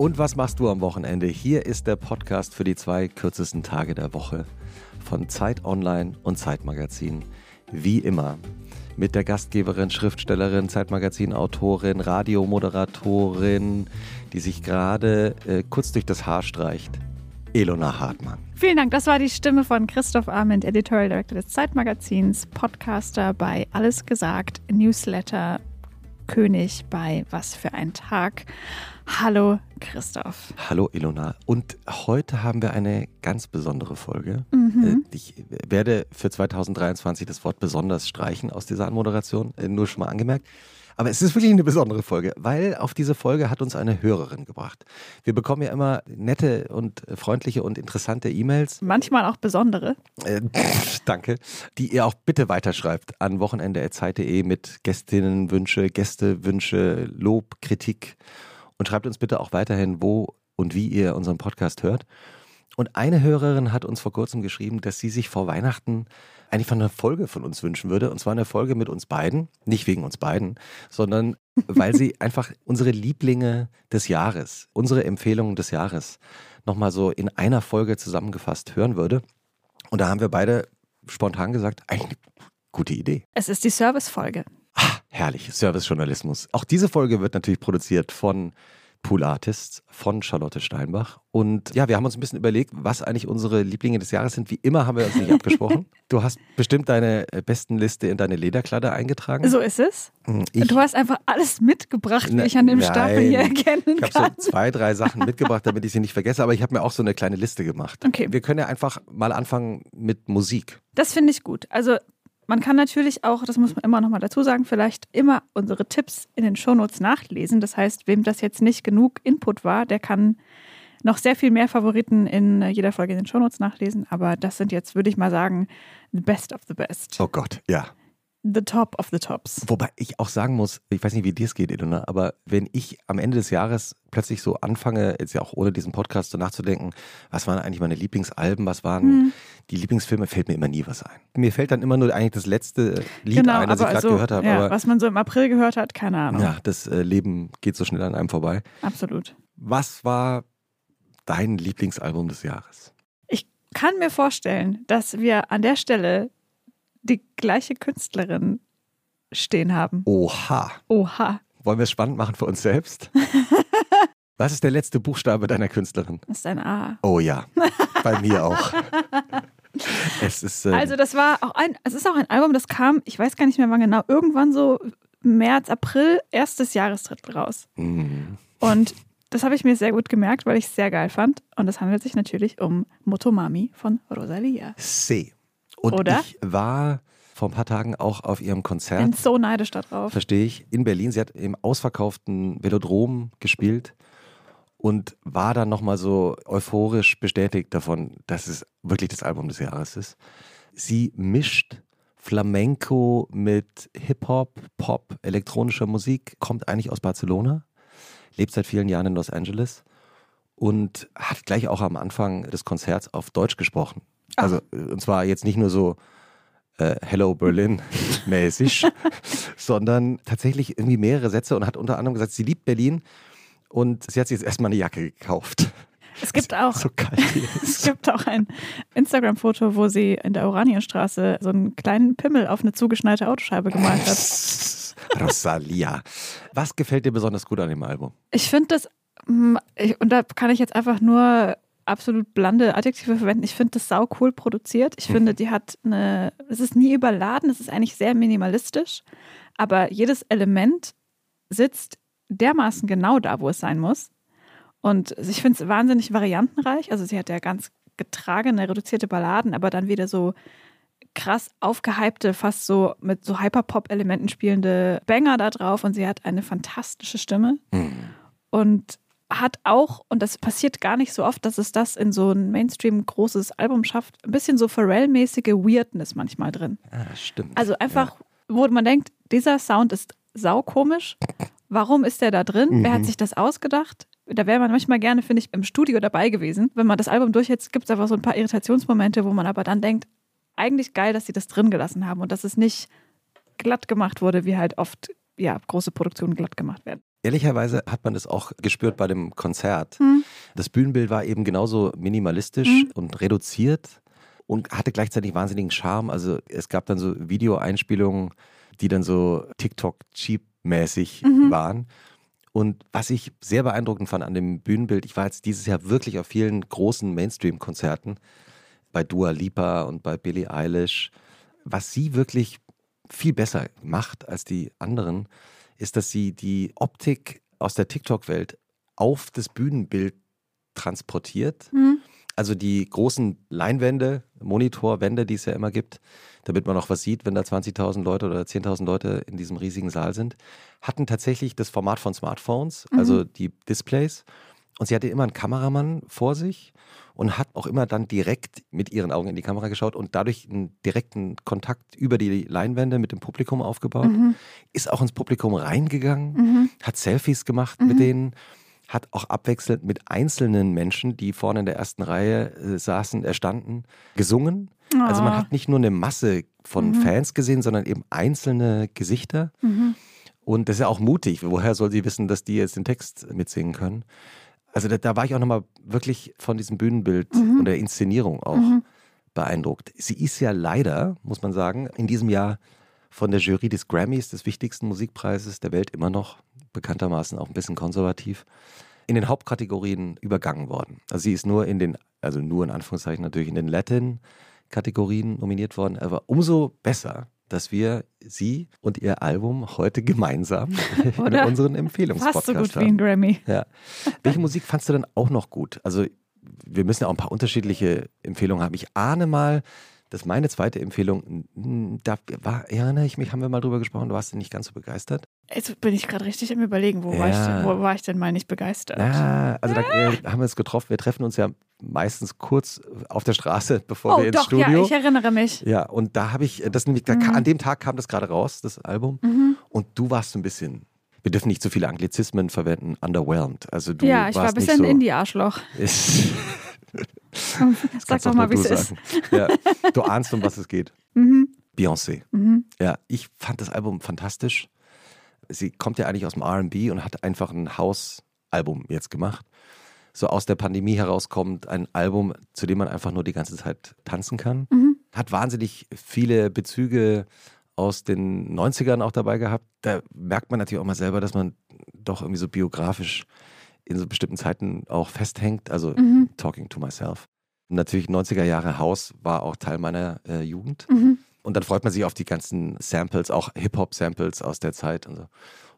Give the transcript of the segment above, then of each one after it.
Und was machst du am Wochenende? Hier ist der Podcast für die zwei kürzesten Tage der Woche von Zeit Online und Zeitmagazin. Wie immer mit der Gastgeberin, Schriftstellerin, Zeitmagazin-Autorin, Radiomoderatorin, die sich gerade äh, kurz durch das Haar streicht. Elona Hartmann. Vielen Dank. Das war die Stimme von Christoph Arment, Editorial Director des Zeitmagazins, Podcaster bei Alles Gesagt, Newsletter, König bei Was für ein Tag. Hallo Christoph. Hallo Ilona. Und heute haben wir eine ganz besondere Folge. Mhm. Äh, ich werde für 2023 das Wort besonders streichen aus dieser Anmoderation, äh, nur schon mal angemerkt. Aber es ist wirklich eine besondere Folge, weil auf diese Folge hat uns eine Hörerin gebracht. Wir bekommen ja immer nette und freundliche und interessante E-Mails. Manchmal auch besondere. Äh, danke. Die ihr auch bitte weiterschreibt an wochenende.zeit.de mit Gästinnenwünsche, Gästewünsche, Lob, Kritik. Und schreibt uns bitte auch weiterhin, wo und wie ihr unseren Podcast hört. Und eine Hörerin hat uns vor kurzem geschrieben, dass sie sich vor Weihnachten eigentlich von einer Folge von uns wünschen würde. Und zwar eine Folge mit uns beiden. Nicht wegen uns beiden, sondern weil sie einfach unsere Lieblinge des Jahres, unsere Empfehlungen des Jahres nochmal so in einer Folge zusammengefasst hören würde. Und da haben wir beide spontan gesagt, eigentlich eine gute Idee. Es ist die Servicefolge. Herrlich, Servicejournalismus. Auch diese Folge wird natürlich produziert von Pool Artists von Charlotte Steinbach. Und ja, wir haben uns ein bisschen überlegt, was eigentlich unsere Lieblinge des Jahres sind. Wie immer haben wir uns nicht abgesprochen. Du hast bestimmt deine äh, besten Liste in deine Lederkladde eingetragen. So ist es. Hm, ich, du hast einfach alles mitgebracht, wie ich an dem nein, Stapel hier erkennen kann. Ich habe so zwei, drei Sachen mitgebracht, damit ich sie nicht vergesse. Aber ich habe mir auch so eine kleine Liste gemacht. Okay. Wir können ja einfach mal anfangen mit Musik. Das finde ich gut. Also man kann natürlich auch, das muss man immer noch mal dazu sagen, vielleicht immer unsere Tipps in den Shownotes nachlesen. Das heißt, wem das jetzt nicht genug Input war, der kann noch sehr viel mehr Favoriten in jeder Folge in den Shownotes nachlesen. Aber das sind jetzt, würde ich mal sagen, the best of the best. Oh Gott, ja the top of the tops. Wobei ich auch sagen muss, ich weiß nicht, wie dir es geht, Elena, aber wenn ich am Ende des Jahres plötzlich so anfange, jetzt ja auch ohne diesen Podcast so nachzudenken, was waren eigentlich meine Lieblingsalben, was waren hm. die Lieblingsfilme, fällt mir immer nie was ein. Mir fällt dann immer nur eigentlich das letzte Lied genau, ein, das ich gerade also, gehört habe. Ja, was man so im April gehört hat, keine Ahnung. Ja, das äh, Leben geht so schnell an einem vorbei. Absolut. Was war dein Lieblingsalbum des Jahres? Ich kann mir vorstellen, dass wir an der Stelle die gleiche Künstlerin stehen haben. Oha. Oha. Wollen wir es spannend machen für uns selbst? Was ist der letzte Buchstabe deiner Künstlerin? Das ist ein A. Oh ja, bei mir auch. es ist, ähm also das war auch ein, es ist auch ein Album, das kam, ich weiß gar nicht mehr wann genau, irgendwann so März, April erstes Jahresdrittel raus. Mhm. Und das habe ich mir sehr gut gemerkt, weil ich es sehr geil fand. Und es handelt sich natürlich um Motomami von Rosalia. C. Und Oder? ich war vor ein paar Tagen auch auf ihrem Konzert. Bin so neidisch darauf. Verstehe ich. In Berlin. Sie hat im ausverkauften Velodrom gespielt und war dann nochmal so euphorisch bestätigt davon, dass es wirklich das Album des Jahres ist. Sie mischt Flamenco mit Hip-Hop, Pop, elektronischer Musik, kommt eigentlich aus Barcelona, lebt seit vielen Jahren in Los Angeles und hat gleich auch am Anfang des Konzerts auf Deutsch gesprochen. Also, und zwar jetzt nicht nur so äh, Hello Berlin mäßig, sondern tatsächlich irgendwie mehrere Sätze und hat unter anderem gesagt, sie liebt Berlin und sie hat sich jetzt erstmal eine Jacke gekauft. Es gibt auch, so es gibt auch ein Instagram-Foto, wo sie in der Oranienstraße so einen kleinen Pimmel auf eine zugeschneite Autoscheibe gemalt hat. Rosalia. Was gefällt dir besonders gut an dem Album? Ich finde das, hm, und da kann ich jetzt einfach nur absolut blande Adjektive verwenden. Ich finde das sau cool produziert. Ich finde, die hat eine, es ist nie überladen, es ist eigentlich sehr minimalistisch, aber jedes Element sitzt dermaßen genau da, wo es sein muss. Und ich finde es wahnsinnig variantenreich. Also sie hat ja ganz getragene, reduzierte Balladen, aber dann wieder so krass aufgehypte, fast so mit so Hyperpop-Elementen spielende Banger da drauf und sie hat eine fantastische Stimme. Mhm. Und hat auch, und das passiert gar nicht so oft, dass es das in so ein Mainstream-großes Album schafft, ein bisschen so Pharrell-mäßige Weirdness manchmal drin. Ah, stimmt. Also einfach, ja. wo man denkt, dieser Sound ist saukomisch. Warum ist der da drin? Mhm. Wer hat mhm. sich das ausgedacht? Da wäre man manchmal gerne, finde ich, im Studio dabei gewesen. Wenn man das Album durchhält, gibt es einfach so ein paar Irritationsmomente, wo man aber dann denkt, eigentlich geil, dass sie das drin gelassen haben und dass es nicht glatt gemacht wurde, wie halt oft ja, große Produktionen glatt gemacht werden. Ehrlicherweise hat man das auch gespürt bei dem Konzert. Hm. Das Bühnenbild war eben genauso minimalistisch Mhm. und reduziert und hatte gleichzeitig wahnsinnigen Charme. Also es gab dann so Videoeinspielungen, die dann so TikTok-Cheap-mäßig Mhm. waren. Und was ich sehr beeindruckend fand an dem Bühnenbild, ich war jetzt dieses Jahr wirklich auf vielen großen Mainstream-Konzerten, bei Dua Lipa und bei Billie Eilish. Was sie wirklich viel besser macht als die anderen, ist, dass sie die Optik aus der TikTok-Welt auf das Bühnenbild transportiert. Hm. Also die großen Leinwände, Monitorwände, die es ja immer gibt, damit man auch was sieht, wenn da 20.000 Leute oder 10.000 Leute in diesem riesigen Saal sind, hatten tatsächlich das Format von Smartphones, also die Displays. Und sie hatte immer einen Kameramann vor sich und hat auch immer dann direkt mit ihren Augen in die Kamera geschaut und dadurch einen direkten Kontakt über die Leinwände mit dem Publikum aufgebaut. Mhm. Ist auch ins Publikum reingegangen, Mhm. hat Selfies gemacht mit denen, hat auch abwechselnd mit einzelnen Menschen, die vorne in der ersten Reihe äh, saßen, erstanden, gesungen. Also man Oh. hat nicht nur eine Masse von Mhm. Fans gesehen, sondern eben einzelne Gesichter. Mhm. Und das ist ja auch mutig. Woher soll sie wissen, dass die jetzt den Text mitsingen können? Also da, da war ich auch nochmal wirklich von diesem Bühnenbild Mhm. und der Inszenierung auch Mhm. beeindruckt. Sie ist ja leider, muss man sagen, in diesem Jahr von der Jury des Grammys, des wichtigsten Musikpreises der Welt, immer noch bekanntermaßen auch ein bisschen konservativ, in den Hauptkategorien übergangen worden. Also sie ist nur in den, also nur in Anführungszeichen natürlich in den Latin-Kategorien nominiert worden, aber umso besser, dass wir sie und ihr Album heute gemeinsam in unseren Fast Empfehlungspodcast so gut wie haben. ein Grammy. Ja. Welche Musik fandst du denn auch noch gut? Also, wir müssen ja auch ein paar unterschiedliche Empfehlungen haben. Ich ahne mal, dass meine zweite Empfehlung, da war, erinnere ich mich, haben wir mal drüber gesprochen, du warst nicht ganz so begeistert. Jetzt bin ich gerade richtig am überlegen, wo, war ich, Ja. denn- wo war ich denn mal nicht begeistert? Ja, also da äh, haben wir uns getroffen. Wir treffen uns ja meistens kurz auf der Straße, bevor oh, wir ins doch, Studio. ja, ich erinnere mich. ja, und da habe ich, das nämlich, Mhm. an dem Tag kam das gerade raus, das Album. Mhm. Und du warst so ein bisschen, wir dürfen nicht zu viele Anglizismen verwenden, underwhelmed. Also du ja, ich war ein bisschen so, Indie-Arschloch. Sag doch mal, wie es ist. Ja, du ahnst, um was es geht. Mhm. Beyoncé. Mhm. Ja, ich fand das Album fantastisch. Sie kommt ja eigentlich aus dem RB und hat einfach ein Hausalbum jetzt gemacht. So aus der Pandemie herauskommt ein Album, zu dem man einfach nur die ganze Zeit tanzen kann. Mhm. Hat wahnsinnig viele Bezüge aus den 90ern auch dabei gehabt. Da merkt man natürlich auch mal selber, dass man doch irgendwie so biografisch in so bestimmten Zeiten auch festhängt. Also Mhm. Talking to Myself. Natürlich 90er Jahre Haus war auch Teil meiner äh, Jugend. Mhm. Und dann freut man sich auf die ganzen Samples, auch Hip-Hop-Samples aus der Zeit und so.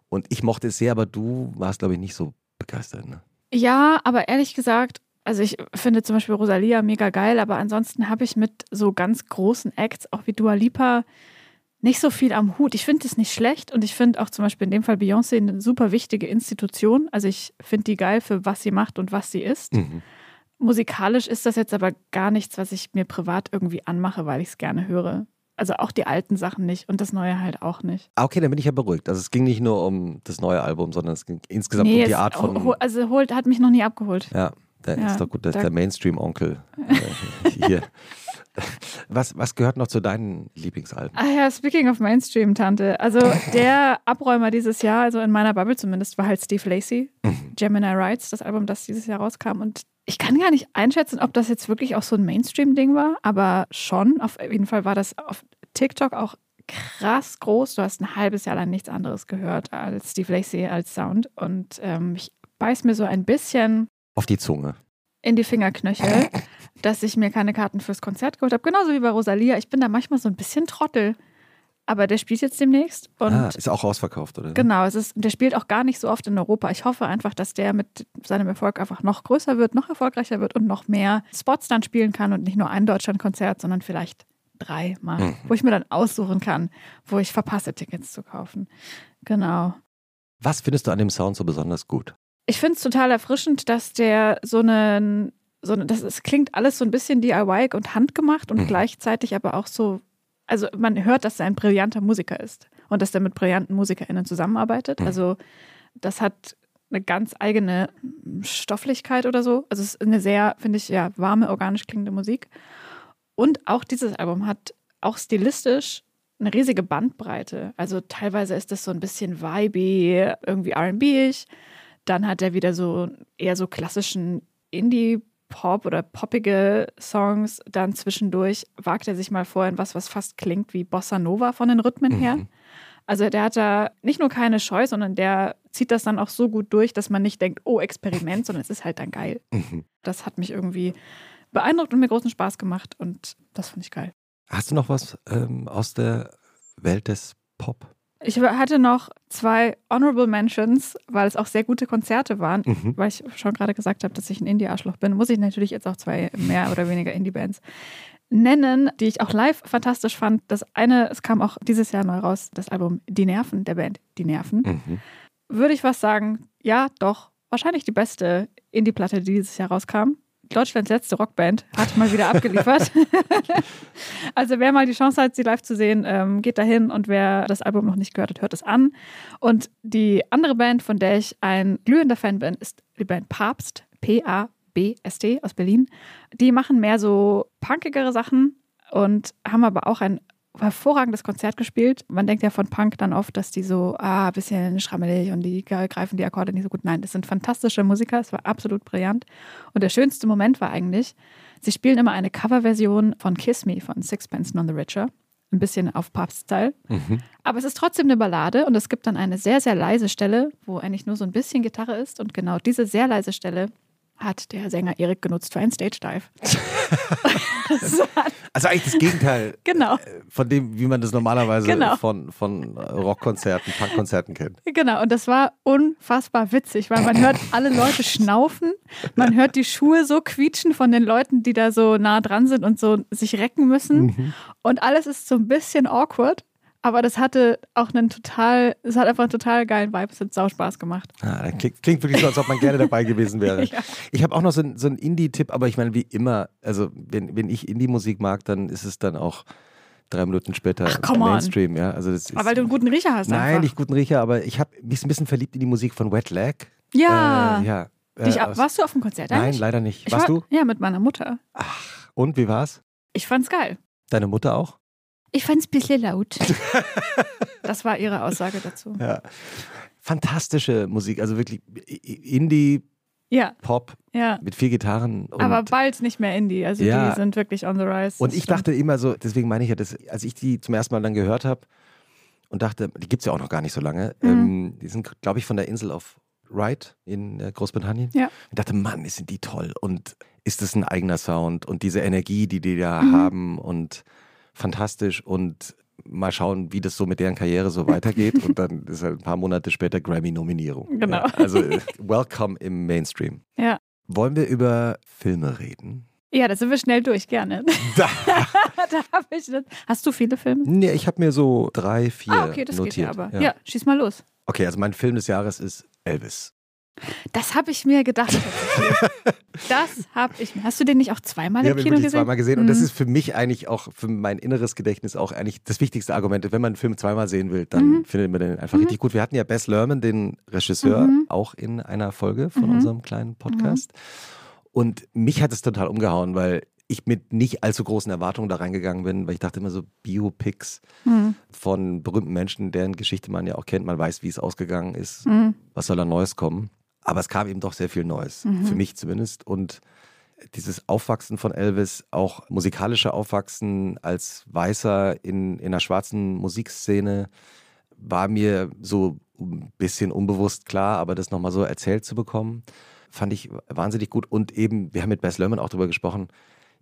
Und ich mochte es sehr, aber du warst, glaube ich, nicht so begeistert. Ne? Ja, aber ehrlich gesagt, also ich finde zum Beispiel Rosalia mega geil, aber ansonsten habe ich mit so ganz großen Acts, auch wie Dua Lipa, nicht so viel am Hut. Ich finde es nicht schlecht und ich finde auch zum Beispiel in dem Fall Beyoncé eine super wichtige Institution. Also ich finde die geil für was sie macht und was sie ist. Mhm. Musikalisch ist das jetzt aber gar nichts, was ich mir privat irgendwie anmache, weil ich es gerne höre. Also auch die alten Sachen nicht und das Neue halt auch nicht. Ah, Okay, dann bin ich ja beruhigt. Also es ging nicht nur um das neue Album, sondern es ging insgesamt um die Art von. also holt, hat mich noch nie abgeholt. Ja, der Ja, ist doch gut, das da- ist der Mainstream-Onkel äh, hier. Was, was gehört noch zu deinen Lieblingsalben? Ah ja, speaking of Mainstream, Tante. Also der Abräumer dieses Jahr, also in meiner Bubble zumindest, war halt Steve Lacey. Mhm. Gemini Rights, das Album, das dieses Jahr rauskam. Und ich kann gar nicht einschätzen, ob das jetzt wirklich auch so ein Mainstream-Ding war, aber schon. Auf jeden Fall war das auf TikTok auch krass groß. Du hast ein halbes Jahr lang nichts anderes gehört als Steve Lacey als Sound. Und ähm, ich beiß mir so ein bisschen Auf die Zunge. in die Fingerknöchel, dass ich mir keine Karten fürs Konzert geholt habe. Genauso wie bei Rosalia. Ich bin da manchmal so ein bisschen Trottel. Aber der spielt jetzt demnächst. Und ah, ist auch ausverkauft, oder? genau, es ist, der spielt auch gar nicht so oft in Europa. Ich hoffe einfach, dass der mit seinem Erfolg einfach noch größer wird, noch erfolgreicher wird und noch mehr Spots dann spielen kann und nicht nur ein Deutschlandkonzert, sondern vielleicht dreimal, Mhm. wo ich mir dann aussuchen kann, wo ich verpasse, Tickets zu kaufen. Genau. Was findest du an dem Sound so besonders gut? Ich finde es total erfrischend, dass der so einen, so eine, das es klingt alles so ein bisschen DIY und handgemacht und Mhm. gleichzeitig aber auch so, also man hört, dass er ein brillanter Musiker ist und dass er mit brillanten MusikerInnen zusammenarbeitet. Mhm. Also das hat eine ganz eigene Stofflichkeit oder so. Also es ist eine sehr, finde ich, ja, warme, organisch klingende Musik. Und auch dieses Album hat auch stilistisch eine riesige Bandbreite. Also teilweise ist das so ein bisschen vibey, irgendwie R&B-ig. Dann hat er wieder so eher so klassischen Indie-Pop oder poppige Songs. Dann zwischendurch wagt er sich mal vor in was, was fast klingt wie Bossa Nova von den Rhythmen her. Mhm. Also der hat da nicht nur keine Scheu, sondern der zieht das dann auch so gut durch, dass man nicht denkt, oh, Experiment, sondern es ist halt dann geil. Mhm. Das hat mich irgendwie beeindruckt und mir großen Spaß gemacht und das fand ich geil. Hast du noch was ähm, aus der Welt des Pop? Ich hatte noch zwei Honorable Mentions, weil es auch sehr gute Konzerte waren. Mhm. Weil ich schon gerade gesagt habe, dass ich ein Indie-Arschloch bin, muss ich natürlich jetzt auch zwei mehr oder weniger Indie-Bands nennen, die ich auch live fantastisch fand. Das eine, es kam auch dieses Jahr neu raus, das Album Die Nerven der Band Die Nerven. Mhm. Würde ich was sagen? Ja, doch. Wahrscheinlich die beste Indie-Platte, die dieses Jahr rauskam. Deutschlands letzte Rockband hat mal wieder abgeliefert. also wer mal die Chance hat, sie live zu sehen, ähm, geht dahin und wer das Album noch nicht gehört hat, hört es an. Und die andere Band, von der ich ein glühender Fan bin, ist die Band Papst, P-A-B-S-T aus Berlin. Die machen mehr so punkigere Sachen und haben aber auch ein hervorragendes Konzert gespielt. Man denkt ja von Punk dann oft, dass die so, ah, ein bisschen schrammelig und die greifen die Akkorde nicht so gut. Nein, das sind fantastische Musiker, es war absolut brillant. Und der schönste Moment war eigentlich, sie spielen immer eine Coverversion von Kiss Me von Sixpence None the Richer. Ein bisschen auf Papst-Style. Mhm. Aber es ist trotzdem eine Ballade und es gibt dann eine sehr, sehr leise Stelle, wo eigentlich nur so ein bisschen Gitarre ist. Und genau diese sehr leise Stelle hat der Sänger Erik genutzt für einen Stage-Dive. Das war- Also eigentlich das Gegenteil genau. von dem, wie man das normalerweise Genau. von, von Rockkonzerten, Punkkonzerten kennt. Genau, und das war unfassbar witzig, weil man hört alle Leute schnaufen, man hört die Schuhe so quietschen von den Leuten, die da so nah dran sind und so sich recken müssen. Und alles ist so ein bisschen awkward, aber das hatte auch einen total, es hat einfach einen total geilen Vibe, es hat sau Spaß gemacht. Ah, das klingt, klingt wirklich so, als ob man gerne dabei gewesen wäre. Ja. Ich habe auch noch so, ein- so einen Indie-Tipp, aber ich meine, wie immer, also wenn, wenn ich Indie-Musik mag, dann ist es dann auch drei Minuten später Ach, come on. Mainstream. Ja? Also das ist, Aber weil du einen guten Riecher hast Nein, einfach. nicht guten Riecher, aber ich habe mich ein bisschen verliebt in die Musik von Wet Leg. ja. Äh, ja. Äh, Dich, aus- warst du auf dem Konzert Nein, eigentlich? leider nicht. Ich Warst war, du? Ja, mit meiner Mutter. Und wie war's? Ich fand's geil. Deine Mutter auch? Ich fand's ein bisschen laut. das war ihre Aussage dazu. Ja. Fantastische Musik, also wirklich Indie, Ja, Pop ja. mit vier Gitarren. Aber bald nicht mehr Indie. Also Ja. die sind wirklich on the rise. und ich stimmt. dachte immer so, deswegen meine ich ja, dass, als ich die zum ersten Mal dann gehört habe und dachte, die gibt es ja auch noch gar nicht so lange, Mhm. ähm, die sind, glaube ich, von der Insel auf Wright in äh, Großbritannien. Ja. Ich dachte, Mann, sind die toll und ist das ein eigener Sound und diese Energie, die die da Mhm. haben und fantastisch und mal schauen, wie das so mit deren Karriere so weitergeht und dann ist halt ein paar Monate später Grammy-Nominierung. Genau. Ja, also äh, welcome im Mainstream. Ja. Wollen wir über Filme reden? Ja, da sind wir schnell durch, gerne. Da. da ich das. Hast du viele Filme? Nee, ich habe mir so drei, vier ah, okay, das notiert. geht ja aber. Ja. schieß mal los. Okay, also mein Film des Jahres ist Elvis. Das habe ich mir gedacht. das habe ich mir. Hast du den nicht auch zweimal Ich im Kino gesehen? zweimal gesehen und das Mhm. ist für mich eigentlich auch, für mein inneres Gedächtnis auch eigentlich das wichtigste Argument. Wenn man einen Film zweimal sehen will, dann Mhm. findet man den einfach richtig gut. Wir hatten ja Bess Lerman, den Regisseur, Mhm. auch in einer Folge von Mhm. unserem kleinen Podcast. Und mich hat es total umgehauen, weil ich mit nicht allzu großen Erwartungen da reingegangen bin, weil ich dachte immer so Biopics Mhm. von berühmten Menschen, deren Geschichte man ja auch kennt, man weiß, wie es ausgegangen ist, Mhm. was soll da Neues kommen. Aber es kam eben doch sehr viel Neues, Mhm. für mich zumindest. Und dieses Aufwachsen von Elvis, auch musikalische Aufwachsen als Weißer in, in einer schwarzen Musikszene, war mir so ein bisschen unbewusst klar, aber das nochmal so erzählt zu bekommen, fand ich wahnsinnig gut. Und eben, wir haben mit Bess Lerman auch drüber gesprochen,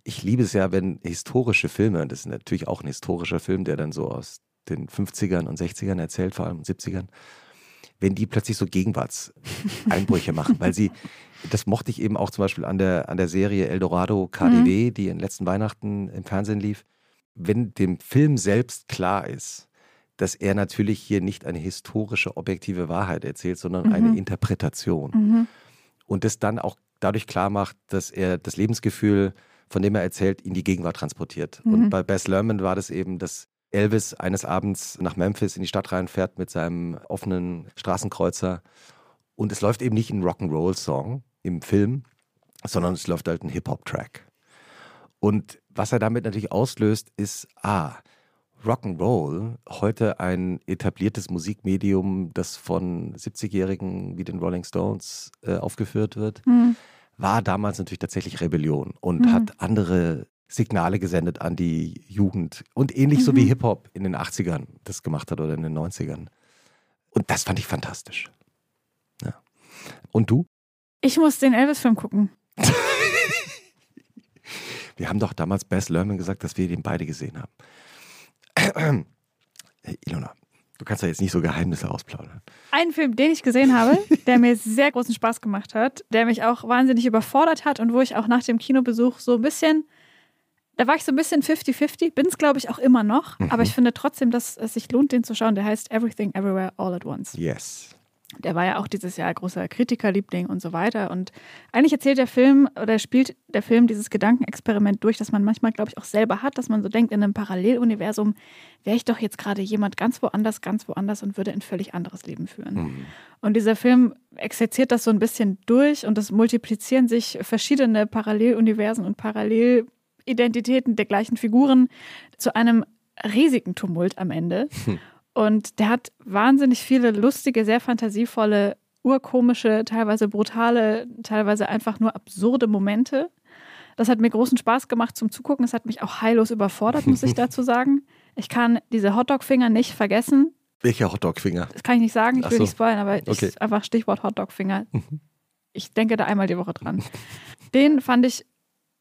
ich liebe es ja, wenn historische Filme, das ist natürlich auch ein historischer Film, der dann so aus den 50ern und 60ern erzählt, vor allem 70ern, wenn die plötzlich so Gegenwartseinbrüche machen, weil sie, das mochte ich eben auch zum Beispiel an der, an der Serie Eldorado KDW, die in letzten Weihnachten im Fernsehen lief, wenn dem Film selbst klar ist, dass er natürlich hier nicht eine historische, objektive Wahrheit erzählt, sondern Mhm. eine Interpretation. Mhm. Und das dann auch dadurch klar macht, dass er das Lebensgefühl, von dem er erzählt, in die Gegenwart transportiert. Mhm. Und bei Bess Lerman war das eben, dass Elvis eines Abends nach Memphis in die Stadt reinfährt mit seinem offenen Straßenkreuzer. Und es läuft eben nicht ein Rock'n'Roll-Song im Film, sondern es läuft halt ein Hip-Hop-Track. Und was er damit natürlich auslöst, ist, ah, Rock'n'Roll heute ein etabliertes Musikmedium, das von 70-Jährigen wie den Rolling Stones äh, aufgeführt wird, Mhm. war damals natürlich tatsächlich Rebellion und Mhm. hat andere Signale gesendet an die Jugend. Und ähnlich so wie Mhm. Hip-Hop in den 80ern das gemacht hat oder in den 90ern. Und das fand ich fantastisch. Ja. Und du? Ich muss den Elvis-Film gucken. Wir haben doch damals Bess Lerman gesagt, dass wir den beide gesehen haben. Hey, Ilona, du kannst ja jetzt nicht so Geheimnisse ausplaudern. Ein Film, den ich gesehen habe, der mir sehr großen Spaß gemacht hat, der mich auch wahnsinnig überfordert hat und wo ich auch nach dem Kinobesuch so ein bisschen, da war ich so ein bisschen 50-50, bin es glaube ich auch immer noch, Mhm. aber ich finde trotzdem, dass es sich lohnt, den zu schauen. Der heißt Everything Everywhere All at Once. Yes. Der war ja auch dieses Jahr großer Kritikerliebling und so weiter. Und eigentlich erzählt der Film oder spielt der Film dieses Gedankenexperiment durch, das man manchmal, glaube ich, auch selber hat, dass man so denkt, in einem Paralleluniversum wäre ich doch jetzt gerade jemand ganz woanders, ganz woanders und würde ein völlig anderes Leben führen. Mhm. Und dieser Film exerziert das so ein bisschen durch und es multiplizieren sich verschiedene Paralleluniversen und Parallelidentitäten der gleichen Figuren zu einem riesigen Tumult am Ende. Und der hat wahnsinnig viele lustige, sehr fantasievolle, urkomische, teilweise brutale, teilweise einfach nur absurde Momente. Das hat mir großen Spaß gemacht zum Zugucken. Das hat mich auch heillos überfordert, muss ich dazu sagen. Ich kann diese Hotdog-Finger nicht vergessen. Welcher Hotdog-Finger? Das kann ich nicht sagen, ich Ach will so. nicht spoilern, aber ich, Okay. einfach Stichwort Hotdog-Finger. Ich denke da einmal die Woche dran. Den fand ich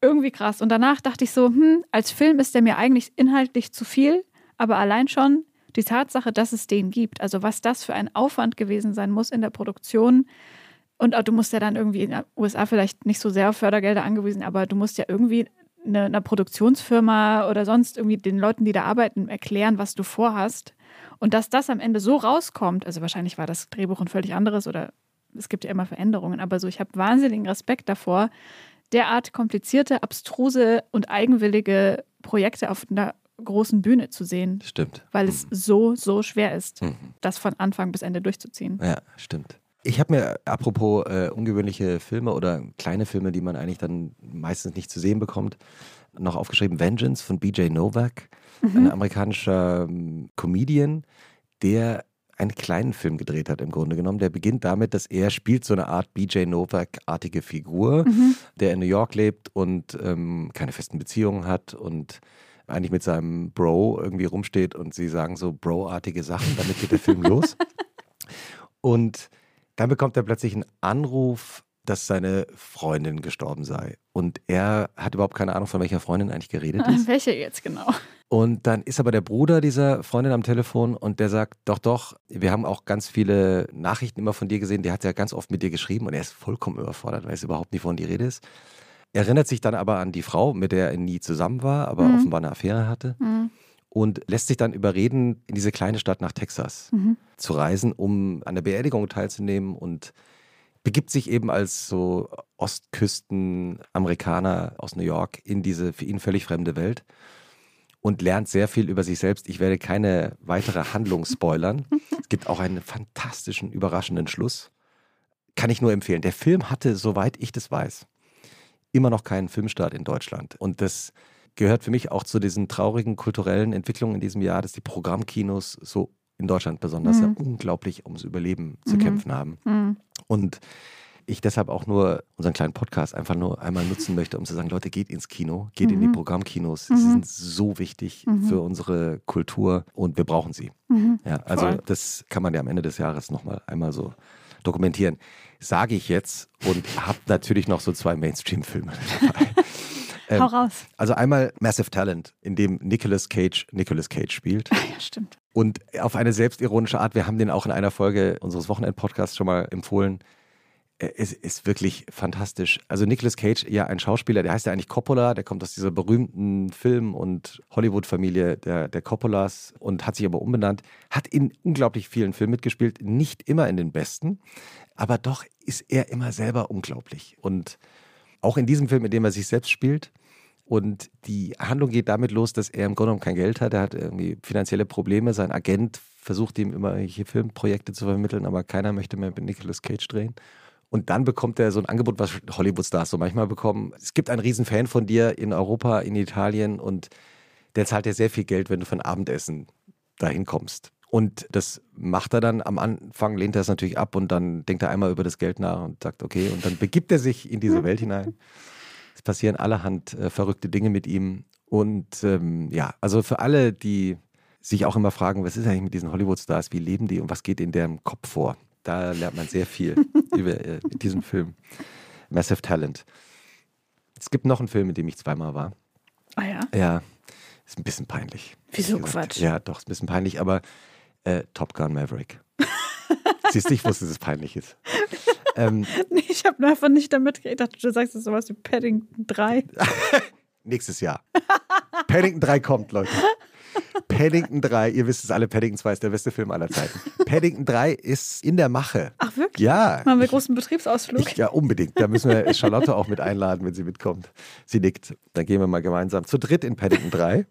irgendwie krass. Und danach dachte ich so, hm, als Film ist der mir eigentlich inhaltlich zu viel, aber allein schon die Tatsache, dass es den gibt, also was das für ein Aufwand gewesen sein muss in der Produktion. Und du musst ja dann irgendwie in den USA vielleicht nicht so sehr auf Fördergelder angewiesen, aber du musst ja irgendwie eine, einer Produktionsfirma oder sonst irgendwie den Leuten, die da arbeiten, erklären, was du vorhast. Und dass das am Ende so rauskommt, also wahrscheinlich war das Drehbuch ein völlig anderes oder es gibt ja immer Veränderungen, aber so, ich habe wahnsinnigen Respekt davor, derart komplizierte, abstruse und eigenwillige Projekte auf einer großen Bühne zu sehen, Stimmt. weil es so, so schwer ist, Mhm. das von Anfang bis Ende durchzuziehen. Ja, stimmt. Ich habe mir, apropos äh, ungewöhnliche Filme oder kleine Filme, die man eigentlich dann meistens nicht zu sehen bekommt, noch aufgeschrieben Vengeance von BJ Novak, ein amerikanischer ähm, Comedian, der einen kleinen Film gedreht hat im Grunde genommen. Der beginnt damit, dass er spielt so eine Art BJ Novak-artige Figur, der in New York lebt und ähm, keine festen Beziehungen hat und eigentlich mit seinem Bro irgendwie rumsteht und sie sagen so Bro-artige Sachen, damit geht der Film los. Und dann bekommt er plötzlich einen Anruf, dass seine Freundin gestorben sei. Und er hat überhaupt keine Ahnung, von welcher Freundin eigentlich geredet ist. Welche jetzt genau? Und dann ist aber der Bruder dieser Freundin am Telefon und der sagt, doch, doch, wir haben auch ganz viele Nachrichten immer von dir gesehen, der hat ja ganz oft mit dir geschrieben und er ist vollkommen überfordert, weiß überhaupt nicht, von die Rede ist. Erinnert sich dann aber an die Frau, mit der er nie zusammen war, aber Mhm. offenbar eine Affäre hatte Mhm. und lässt sich dann überreden, in diese kleine Stadt nach Texas Mhm. zu reisen, um an der Beerdigung teilzunehmen und begibt sich eben als so Ostküsten-Amerikaner aus New York in diese für ihn völlig fremde Welt und lernt sehr viel über sich selbst. Ich werde keine weitere Handlung spoilern. es gibt auch einen fantastischen, überraschenden Schluss. Kann ich nur empfehlen. Der Film hatte, soweit ich das weiß, immer noch keinen Filmstart in Deutschland. Und das gehört für mich auch zu diesen traurigen kulturellen Entwicklungen in diesem Jahr, dass die Programmkinos so in Deutschland besonders Mhm. ja unglaublich ums Überleben zu Mhm. kämpfen haben. Mhm. Und ich deshalb auch nur unseren kleinen Podcast einfach nur einmal nutzen möchte, um zu sagen, Leute, geht ins Kino, geht in die Mhm. Programmkinos. Sie Mhm. sind so wichtig Mhm. für unsere Kultur und wir brauchen sie. Ja, also Voll. das kann man ja am Ende des Jahres nochmal einmal so dokumentieren. Sage ich jetzt und habe natürlich noch so zwei Mainstream-Filme dabei. Ähm, Hau raus. Also einmal Massive Talent, in dem Nicolas Cage Nicolas Cage spielt. Ja, stimmt. Und auf eine selbstironische Art, wir haben den auch in einer Folge unseres Wochenend-Podcasts schon mal empfohlen. Äh, Es ist wirklich fantastisch. Also Nicolas Cage, ja, ein Schauspieler, der heißt ja eigentlich Coppola, der kommt aus dieser berühmten Film- und Hollywood-Familie der, der Coppolas und hat sich aber umbenannt, hat in unglaublich vielen Filmen mitgespielt, nicht immer in den besten, aber doch ist er immer selber unglaublich. Und auch in diesem Film, in dem er sich selbst spielt, und die Handlung geht damit los, dass er im Grunde genommen kein Geld hat. Er hat irgendwie finanzielle Probleme. Sein Agent versucht ihm immer hier Filmprojekte zu vermitteln, aber keiner möchte mehr mit Nicolas Cage drehen. Und dann bekommt er so ein Angebot, was Hollywood-Stars so manchmal bekommen. Es gibt einen riesen Fan von dir in Europa, in Italien und der zahlt dir sehr viel Geld, wenn du von Abendessen dahin kommst. Und das macht er dann am Anfang, lehnt er es natürlich ab und dann denkt er einmal über das Geld nach und sagt, okay, und dann begibt er sich in diese Welt hinein. Es passieren allerhand äh, verrückte Dinge mit ihm. Und ähm, ja, also für alle, die sich auch immer fragen, was ist eigentlich mit diesen Hollywood-Stars, wie leben die und was geht in deren Kopf vor? Da lernt man sehr viel über äh, diesen Film. Massive Talent. Es gibt noch einen Film, in dem ich zweimal war. Ah ja? Ja, ist ein bisschen peinlich. Wieso. Quatsch? Ja, doch, ist ein bisschen peinlich, aber äh, Top Gun Maverick. Siehst du, ich wusste, dass es peinlich ist. Ähm, Nee, ich habe einfach nicht damit geredet. Ich dachte, du sagst jetzt sowas wie Paddington 3. nächstes Jahr. Paddington 3 kommt, Leute. Paddington 3, ihr wisst es alle, Paddington 2 ist der beste Film aller Zeiten. Paddington 3 ist in der Mache. Ach wirklich? Ja. Machen wir großen Betriebsausflug? Ich, ja, unbedingt. Da müssen wir Charlotte auch mit einladen, wenn sie mitkommt. Sie nickt. Dann gehen wir mal gemeinsam zu dritt in Paddington 3.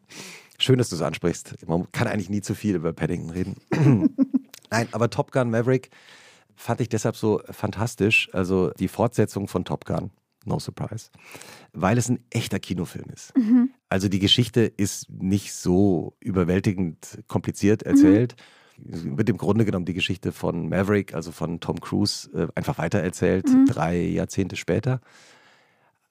Schön, dass du es ansprichst. Man kann eigentlich nie zu viel über Paddington reden. Nein, aber Top Gun Maverick fand ich deshalb so fantastisch. Also die Fortsetzung von Top Gun, no surprise, weil es ein echter Kinofilm ist. Also die Geschichte ist nicht so überwältigend kompliziert erzählt. Wird im Grunde genommen die Geschichte von Maverick, also von Tom Cruise, äh, einfach weitererzählt, drei Jahrzehnte später.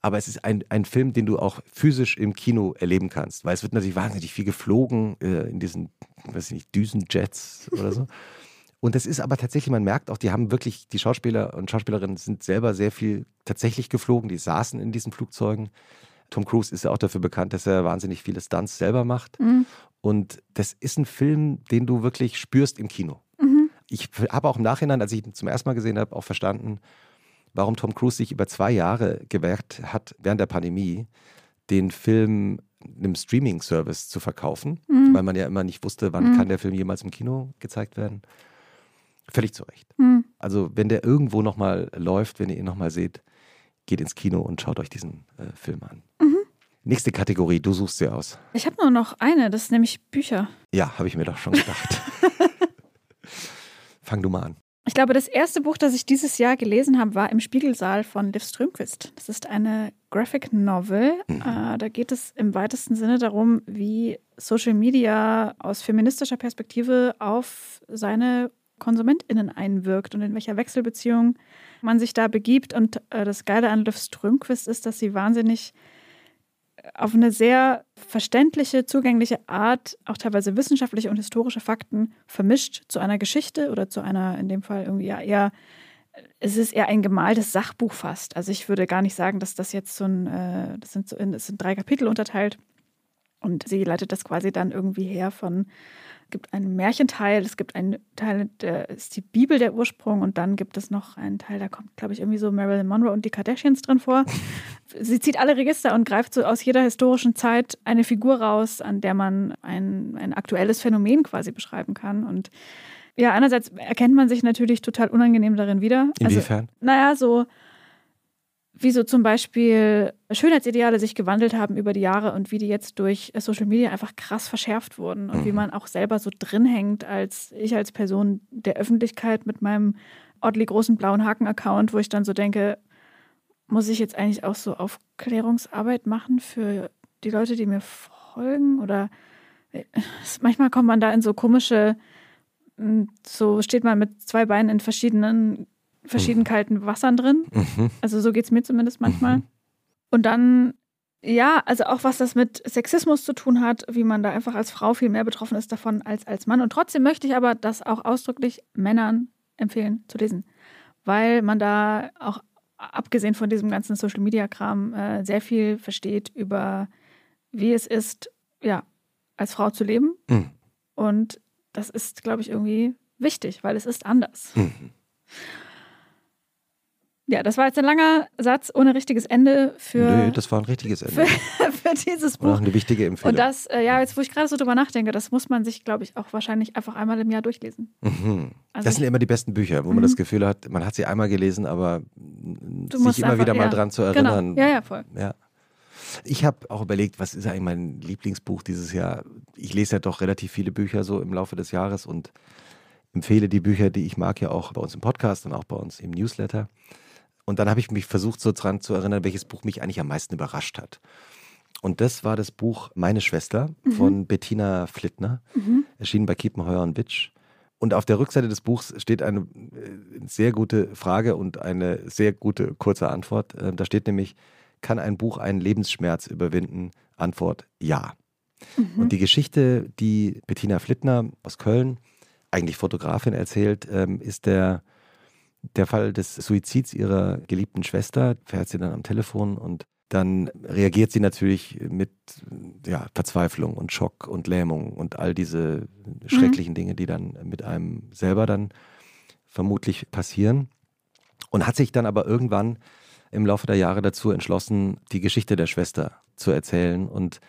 Aber es ist ein, ein Film, den du auch physisch im Kino erleben kannst, weil es wird natürlich wahnsinnig viel geflogen äh, in diesen, weiß ich nicht, Düsenjets oder so. Und es ist aber tatsächlich, man merkt auch, die haben wirklich, die Schauspieler und Schauspielerinnen sind selber sehr viel tatsächlich geflogen, die saßen in diesen Flugzeugen. Tom Cruise ist ja auch dafür bekannt, dass er wahnsinnig viele Stunts selber macht. Und das ist ein Film, den du wirklich spürst im Kino. Ich habe auch im Nachhinein, als ich ihn zum ersten Mal gesehen habe, auch verstanden, warum Tom Cruise sich über zwei Jahre gewehrt hat, während der Pandemie, den Film einem Streaming-Service zu verkaufen, weil man ja immer nicht wusste, wann kann der Film jemals im Kino gezeigt werden. Völlig zu Recht. Also wenn der irgendwo nochmal läuft, wenn ihr ihn nochmal seht, geht ins Kino und schaut euch diesen äh, Film an. Nächste Kategorie, du suchst sie aus. Ich habe nur noch eine, das ist nämlich Bücher. Ja, habe ich mir doch schon gedacht. Fang du mal an. Ich glaube, das erste Buch, das ich dieses Jahr gelesen habe, war im Spiegelsaal von Liv Strömquist. Das ist eine Graphic Novel. Äh, da geht es im weitesten Sinne darum, wie Social Media aus feministischer Perspektive auf seine KonsumentInnen einwirkt und in welcher Wechselbeziehung man sich da begibt. Und äh, das Geile an Liv Strömquist ist, dass sie wahnsinnig auf eine sehr verständliche, zugängliche Art auch teilweise wissenschaftliche und historische Fakten vermischt zu einer Geschichte oder zu einer, in dem Fall irgendwie ja eher, es ist eher ein gemaltes Sachbuch fast. Also ich würde gar nicht sagen, dass das jetzt so ein, äh, das sind so in, das sind drei Kapitel unterteilt und sie leitet das quasi dann irgendwie her von, gibt einen Märchenteil, es gibt einen Teil, der ist die Bibel der Ursprung und dann gibt es noch einen Teil, da kommt, glaube ich, irgendwie so Marilyn Monroe und die Kardashians drin vor. Sie zieht alle Register und greift so aus jeder historischen Zeit eine Figur raus, an der man ein, ein aktuelles Phänomen quasi beschreiben kann. Und ja, einerseits erkennt man sich natürlich total unangenehm darin wieder. Inwiefern? Also, naja, so wie so zum Beispiel Schönheitsideale sich gewandelt haben über die Jahre und wie die jetzt durch Social Media einfach krass verschärft wurden und wie man auch selber so drin hängt als ich als Person der Öffentlichkeit mit meinem oddly großen blauen Haken-Account, wo ich dann so denke, muss ich jetzt eigentlich auch so Aufklärungsarbeit machen für die Leute, die mir folgen? Oder äh, manchmal kommt man da in so komische, m, so steht man mit zwei Beinen in verschiedenen, verschieden kalten Wassern drin. Mhm. Also so geht es mir zumindest manchmal. Und dann, ja, also auch was das mit Sexismus zu tun hat, wie man da einfach als Frau viel mehr betroffen ist davon als als Mann. Und trotzdem möchte ich aber das auch ausdrücklich Männern empfehlen zu lesen, weil man da auch abgesehen von diesem ganzen Social-Media-Kram äh, sehr viel versteht über, wie es ist, ja, als Frau zu leben. Mhm. Und das ist, glaube ich, irgendwie wichtig, weil es ist anders. Mhm. Ja, das war jetzt ein langer Satz ohne richtiges Ende für, Nö, das war ein richtiges Ende. für, für dieses Und auch Buch. eine wichtige Empfehlung. Und das, äh, ja, jetzt wo ich gerade so drüber nachdenke, das muss man sich, glaube ich, auch wahrscheinlich einfach einmal im Jahr durchlesen. Mhm. Also das sind immer die besten Bücher, wo man Mhm. das Gefühl hat, man hat sie einmal gelesen, aber sich immer einfach- wieder mal ja. dran zu erinnern. Genau. Ja, ja, voll. Ja. Ich habe auch überlegt, was ist eigentlich mein Lieblingsbuch dieses Jahr? Ich lese ja doch relativ viele Bücher so im Laufe des Jahres und empfehle die Bücher, die ich mag, ja auch bei uns im Podcast und auch bei uns im Newsletter. Und dann habe ich mich versucht, so dran zu erinnern, welches Buch mich eigentlich am meisten überrascht hat. Und das war das Buch Meine Schwester von Bettina Flittner, erschienen bei Kiepenheuer und Witsch. Und auf der Rückseite des Buchs steht eine äh, sehr gute Frage und eine sehr gute kurze Antwort. Äh, Da steht nämlich, kann ein Buch einen Lebensschmerz überwinden? Antwort, ja. Und die Geschichte, die Bettina Flittner aus Köln, eigentlich Fotografin, erzählt, ähm, ist der, der Fall des Suizids ihrer geliebten Schwester. Fährt sie dann am Telefon und dann reagiert sie natürlich mit ja, Verzweiflung und Schock und Lähmung und all diese schrecklichen Dinge, die dann mit einem selber dann vermutlich passieren. Und hat sich dann aber irgendwann im Laufe der Jahre dazu entschlossen, die Geschichte der Schwester zu erzählen. Und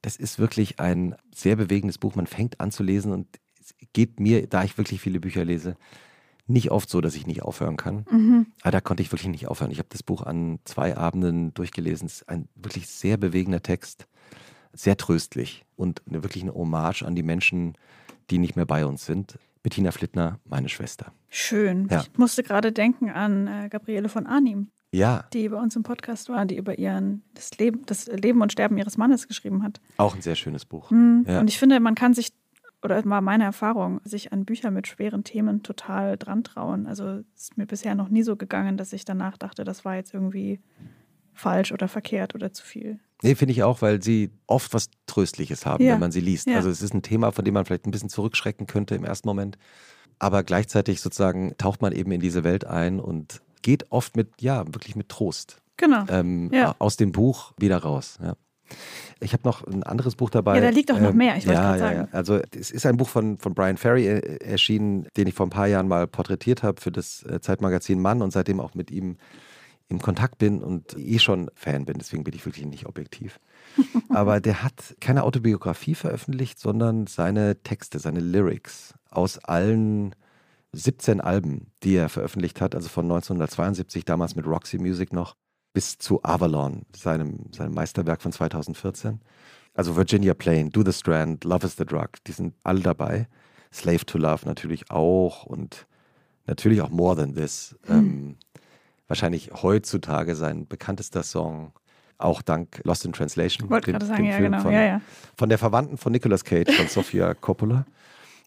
das ist wirklich ein sehr bewegendes Buch. Man fängt an zu lesen und es geht mir, da ich wirklich viele Bücher lese, nicht oft so, dass ich nicht aufhören kann. Mhm. Aber da konnte ich wirklich nicht aufhören. Ich habe das Buch an zwei Abenden durchgelesen. Es ist ein wirklich sehr bewegender Text, sehr tröstlich und eine, wirklich eine Hommage an die Menschen, die nicht mehr bei uns sind. Bettina Flittner, meine Schwester. Schön. Ja. Ich musste gerade denken an äh, Gabriele von Arnim, Ja, die bei uns im Podcast war, die über ihren das Leben, das Leben und Sterben ihres Mannes geschrieben hat. auch ein sehr schönes Buch. Mhm. Ja. Und ich finde, man kann sich, oder war meine Erfahrung, sich an Bücher mit schweren Themen total dran trauen. Also es ist mir bisher noch nie so gegangen, dass ich danach dachte, das war jetzt irgendwie falsch oder verkehrt oder zu viel. Nee, finde ich auch, weil sie oft was Tröstliches haben, Ja. wenn man sie liest. Ja. Also es ist ein Thema, von dem man vielleicht ein bisschen zurückschrecken könnte im ersten Moment. Aber gleichzeitig sozusagen taucht man eben in diese Welt ein und geht oft mit, ja, wirklich mit Trost Genau. ähm, Ja. aus dem Buch wieder raus. Ja. Ich habe noch ein anderes Buch dabei. Ja, da liegt auch noch mehr, ich wollte ja, gerade sagen. Ja. Also es ist ein Buch von, von Brian Ferry äh, erschienen, den ich vor ein paar Jahren mal porträtiert habe für das äh, Zeitmagazin Mann und seitdem auch mit ihm im Kontakt bin und eh schon Fan bin. Deswegen bin ich wirklich nicht objektiv. Aber der hat keine Autobiografie veröffentlicht, sondern seine Texte, seine Lyrics aus allen 17 Alben, die er veröffentlicht hat, also von 1972, damals mit Roxy Music noch, bis zu Avalon, seinem, seinem Meisterwerk von 2014. Also Virginia Plain, Do the Strand, Love is the Drug, die sind alle dabei. Slave to Love natürlich auch und natürlich auch More Than This. Ähm, wahrscheinlich heutzutage sein bekanntester Song, auch dank Lost in Translation. Wollte dem- gerade sagen, dem ja, Film genau. Von, Ja, ja. von der Verwandten von Nicolas Cage, von Sofia Coppola.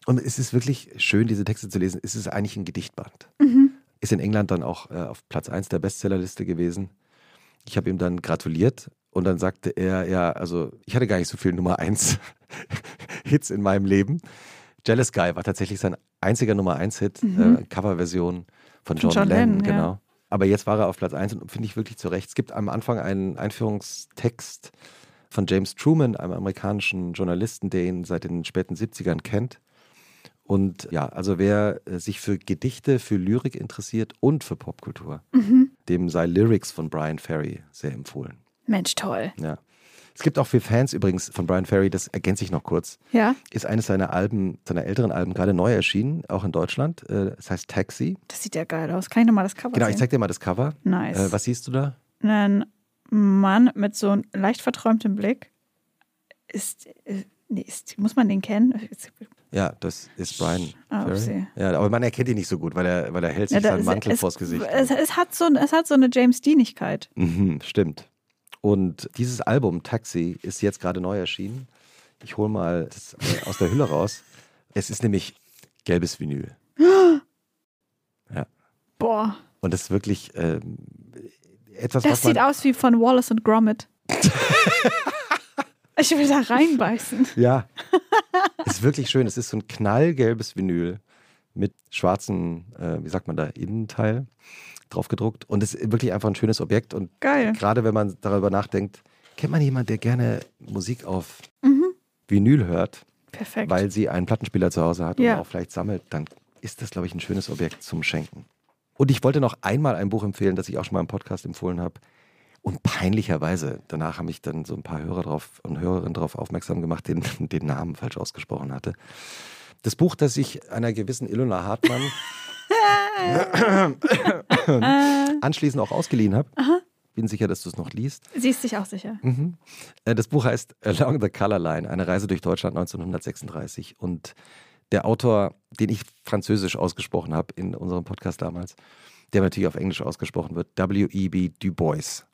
Und es ist wirklich schön, diese Texte zu lesen. Es ist eigentlich ein Gedichtband. Mhm. Ist in England dann auch äh, auf Platz 1 der Bestsellerliste gewesen. Ich habe ihm dann gratuliert und dann sagte er, ja, also ich hatte gar nicht so viel Nummer 1 Hits in meinem Leben. Jealous Guy war tatsächlich sein einziger Nummer 1 Hit, äh, Coverversion von John, Mhm. John Lennon, Lennon, ja. genau. Aber jetzt war er auf Platz 1 und finde ich wirklich zu Recht. Es gibt am Anfang einen Einführungstext von James Truman, einem amerikanischen Journalisten, der ihn seit den späten 70ern kennt. Und ja, also wer äh, sich für Gedichte, für Lyrik interessiert und für Popkultur, Mhm. Dem sei Lyrics von Brian Ferry sehr empfohlen. Mensch, toll. Ja. Es gibt auch für Fans übrigens von Brian Ferry, das ergänze ich noch kurz, Ja, ist eines seiner Alben, seiner älteren Alben gerade neu erschienen, auch in Deutschland. Äh, Es heißt Taxi. das sieht ja geil aus. Kann ich nochmal das Cover Genau, ich sehen? zeig dir mal das Cover. Nice. Äh, was siehst du da? Ein Mann mit so einem leicht verträumtem Blick. Ist, äh, nee, ist, muss man den kennen? Ja, das ist Brian Ah, Ferry. Ja, aber man erkennt ihn nicht so gut, weil er, weil er hält sich Ja, seinen Mantel es, vors Gesicht. Es, es, hat so, es hat so eine James Deanigkeit. Mhm, stimmt. Und dieses Album Taxi ist jetzt gerade neu erschienen. Ich hole mal das äh, aus der Hülle raus. Es ist nämlich gelbes Vinyl. Boah, Und das ist wirklich ähm, etwas, das was man... sieht aus wie von Wallace und Gromit. ich will da reinbeißen. Ja, ist wirklich schön. Es ist so ein knallgelbes Vinyl mit schwarzen, äh, wie sagt man da, Innenteil drauf gedruckt. Und es ist wirklich einfach ein schönes Objekt. Und Geil. gerade wenn man darüber nachdenkt, kennt man jemanden, der gerne Musik auf Mhm. Vinyl hört, Perfekt. weil sie einen Plattenspieler zu Hause hat Ja. und auch vielleicht sammelt, dann ist das, glaube ich, ein schönes Objekt zum Schenken. Und ich wollte noch einmal ein Buch empfehlen, das ich auch schon mal im Podcast empfohlen habe. Und peinlicherweise, danach haben mich dann so ein paar Hörer drauf und Hörerinnen darauf aufmerksam gemacht, den, den Namen falsch ausgesprochen hatte. Das Buch, das ich einer gewissen Ilona Hartmann anschließend auch ausgeliehen habe. Bin sicher, dass du es noch liest. Siehst dich auch sicher. Mhm. Äh, Das Buch heißt Along the Color Line, eine Reise durch Deutschland 1936. Und der Autor, den ich französisch ausgesprochen habe in unserem Podcast damals, der natürlich auf Englisch ausgesprochen wird, W.E.B. Du Bois.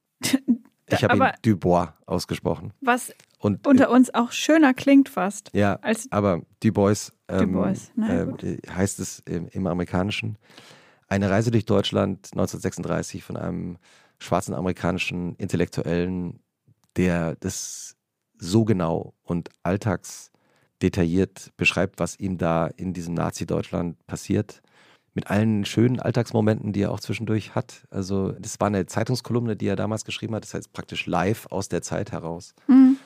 Ich habe ihn Dubois ausgesprochen. was Und unter uns auch schöner klingt fast. Ja, als aber Dubois, ähm, Dubois, ja, äh, heißt es im, im Amerikanischen. Eine Reise durch Deutschland 1936 von einem schwarzen amerikanischen Intellektuellen, der das so genau und alltagsdetailliert beschreibt, was ihm da in diesem Nazi-Deutschland passiert. Mit allen schönen Alltagsmomenten, die er auch zwischendurch hat. Also, das war eine Zeitungskolumne, die er damals geschrieben hat. Das heißt praktisch live aus der Zeit heraus. Hm,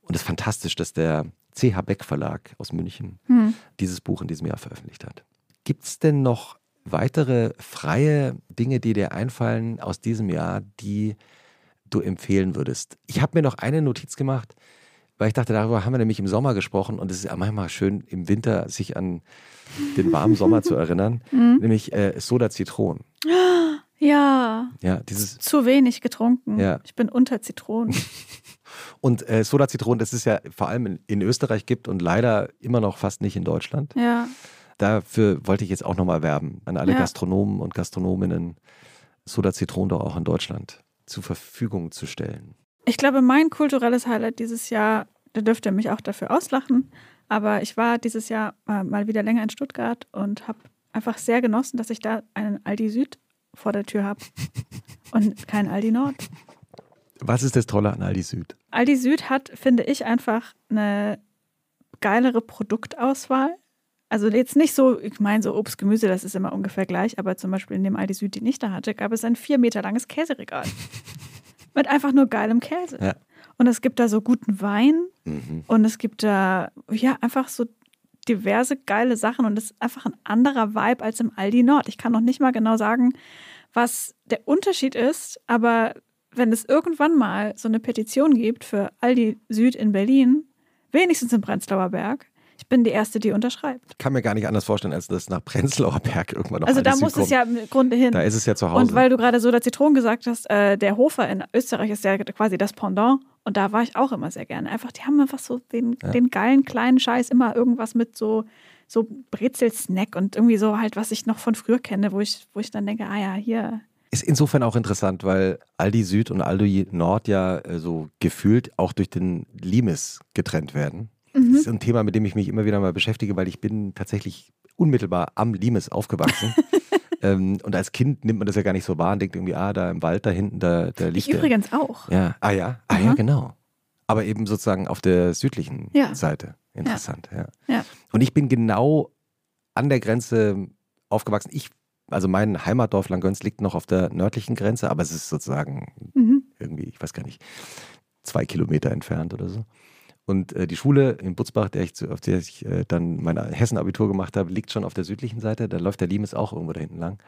Und es ist fantastisch, dass der CH Beck Verlag aus München hm. dieses Buch in diesem Jahr veröffentlicht hat. Gibt es denn noch weitere freie Dinge, die dir einfallen aus diesem Jahr, die du empfehlen würdest? Ich habe mir noch eine Notiz gemacht, weil ich dachte, darüber haben wir nämlich im Sommer gesprochen und es ist ja manchmal schön, im Winter sich an den warmen Sommer zu erinnern, nämlich äh, Soda Zitron. Ja, Ja, dieses zu wenig getrunken. Ja. Ich bin unter Zitronen. und äh, Soda Zitron, das es ja vor allem in, in Österreich gibt und leider immer noch fast nicht in Deutschland. ja. Dafür wollte ich jetzt auch nochmal werben an alle Ja. Gastronomen und Gastronominnen, Soda Zitron doch auch in Deutschland zur Verfügung zu stellen. Ich glaube, mein kulturelles Highlight dieses Jahr, da dürft ihr mich auch dafür auslachen, aber ich war dieses Jahr äh, mal wieder länger in Stuttgart und habe einfach sehr genossen, dass ich da einen Aldi Süd vor der Tür habe und keinen Aldi Nord. Was ist das Tolle an Aldi Süd? Aldi Süd hat, finde ich, einfach eine geilere Produktauswahl. Also jetzt nicht so, ich meine, so Obst, Gemüse, das ist immer ungefähr gleich, aber zum Beispiel in dem Aldi Süd, den ich da hatte, gab es ein vier Meter langes Käseregal. Mit einfach nur geilem Käse. Ja. Und es gibt da so guten Wein Mhm. und es gibt da, ja, einfach so diverse geile Sachen und es ist einfach ein anderer Vibe als im Aldi Nord. Ich kann noch nicht mal genau sagen, was der Unterschied ist, aber wenn es irgendwann mal so eine Petition gibt für Aldi Süd in Berlin, wenigstens im Prenzlauer Berg, ich bin die Erste, die unterschreibt. Ich kann mir gar nicht anders vorstellen, als dass nach Prenzlauer Berg irgendwann noch Also da muss es kommt. ja im Grunde hin. Da ist es ja zu Hause. Und weil du gerade so der Zitronen gesagt hast, äh, der Hofer in Österreich ist ja quasi das Pendant. Und da war ich auch immer sehr gerne. Einfach, die haben einfach so den, Ja. den geilen kleinen Scheiß, immer irgendwas mit so, so Brezel-Snack und irgendwie so halt, was ich noch von früher kenne, wo ich, wo ich dann denke, ah ja, hier. Ist insofern auch interessant, weil Aldi Süd und Aldi Nord ja äh, so gefühlt auch durch den Limes getrennt werden. Das ist ein Thema, mit dem ich mich immer wieder mal beschäftige, weil ich bin tatsächlich unmittelbar am Limes aufgewachsen. ähm, und als Kind nimmt man das ja gar nicht so wahr und denkt irgendwie, ah, da im Wald da hinten, da, da liegt Ich der. übrigens auch. Ja, ah ja, ah ja, Aha. genau. Aber eben sozusagen auf der südlichen Ja. Seite. Interessant, ja. Ja. Und ich bin genau an der Grenze aufgewachsen. Ich, also mein Heimatdorf Langgöns liegt noch auf der nördlichen Grenze, aber es ist sozusagen Mhm. irgendwie, ich weiß gar nicht, zwei Kilometer entfernt oder so. Und äh, die Schule in Butzbach, der ich auf der ich äh, dann mein Hessen-Abitur gemacht habe, liegt schon auf der südlichen Seite. Da läuft der Limes auch irgendwo da hinten lang.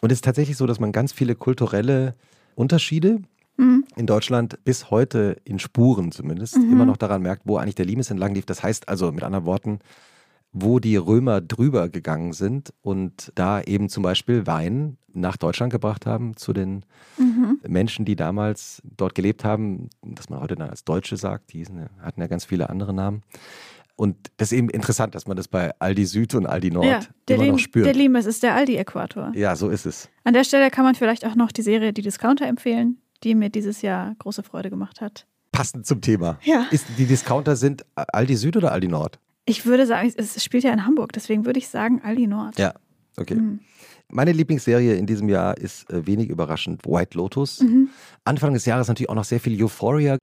Und es ist tatsächlich so, dass man ganz viele kulturelle Unterschiede Mhm. in Deutschland bis heute in Spuren zumindest Mhm. immer noch daran merkt, wo eigentlich der Limes entlang lief. Das heißt also mit anderen Worten, wo die Römer drüber gegangen sind und da eben zum Beispiel Wein nach Deutschland gebracht haben zu den Mhm. Menschen, die damals dort gelebt haben, dass man heute dann als Deutsche sagt, die hatten ja ganz viele andere Namen. Und das ist eben interessant, dass man das bei Aldi Süd und Aldi Nord Ja, der, immer Lim noch spürt. der Limes ist der Aldi-Äquator. ja, so ist es. An der Stelle kann man vielleicht auch noch die Serie Die Discounter empfehlen, die mir dieses Jahr große Freude gemacht hat. Passend zum Thema. Ja. Ist, die Discounter sind Aldi Süd oder Aldi Nord? Ich würde sagen, es spielt ja in Hamburg, deswegen würde ich sagen Aldi Nord. Ja, okay. Mhm. Meine Lieblingsserie in diesem Jahr ist äh, wenig überraschend White Lotus. Mhm. Anfang des Jahres natürlich auch noch sehr viel Euphoria.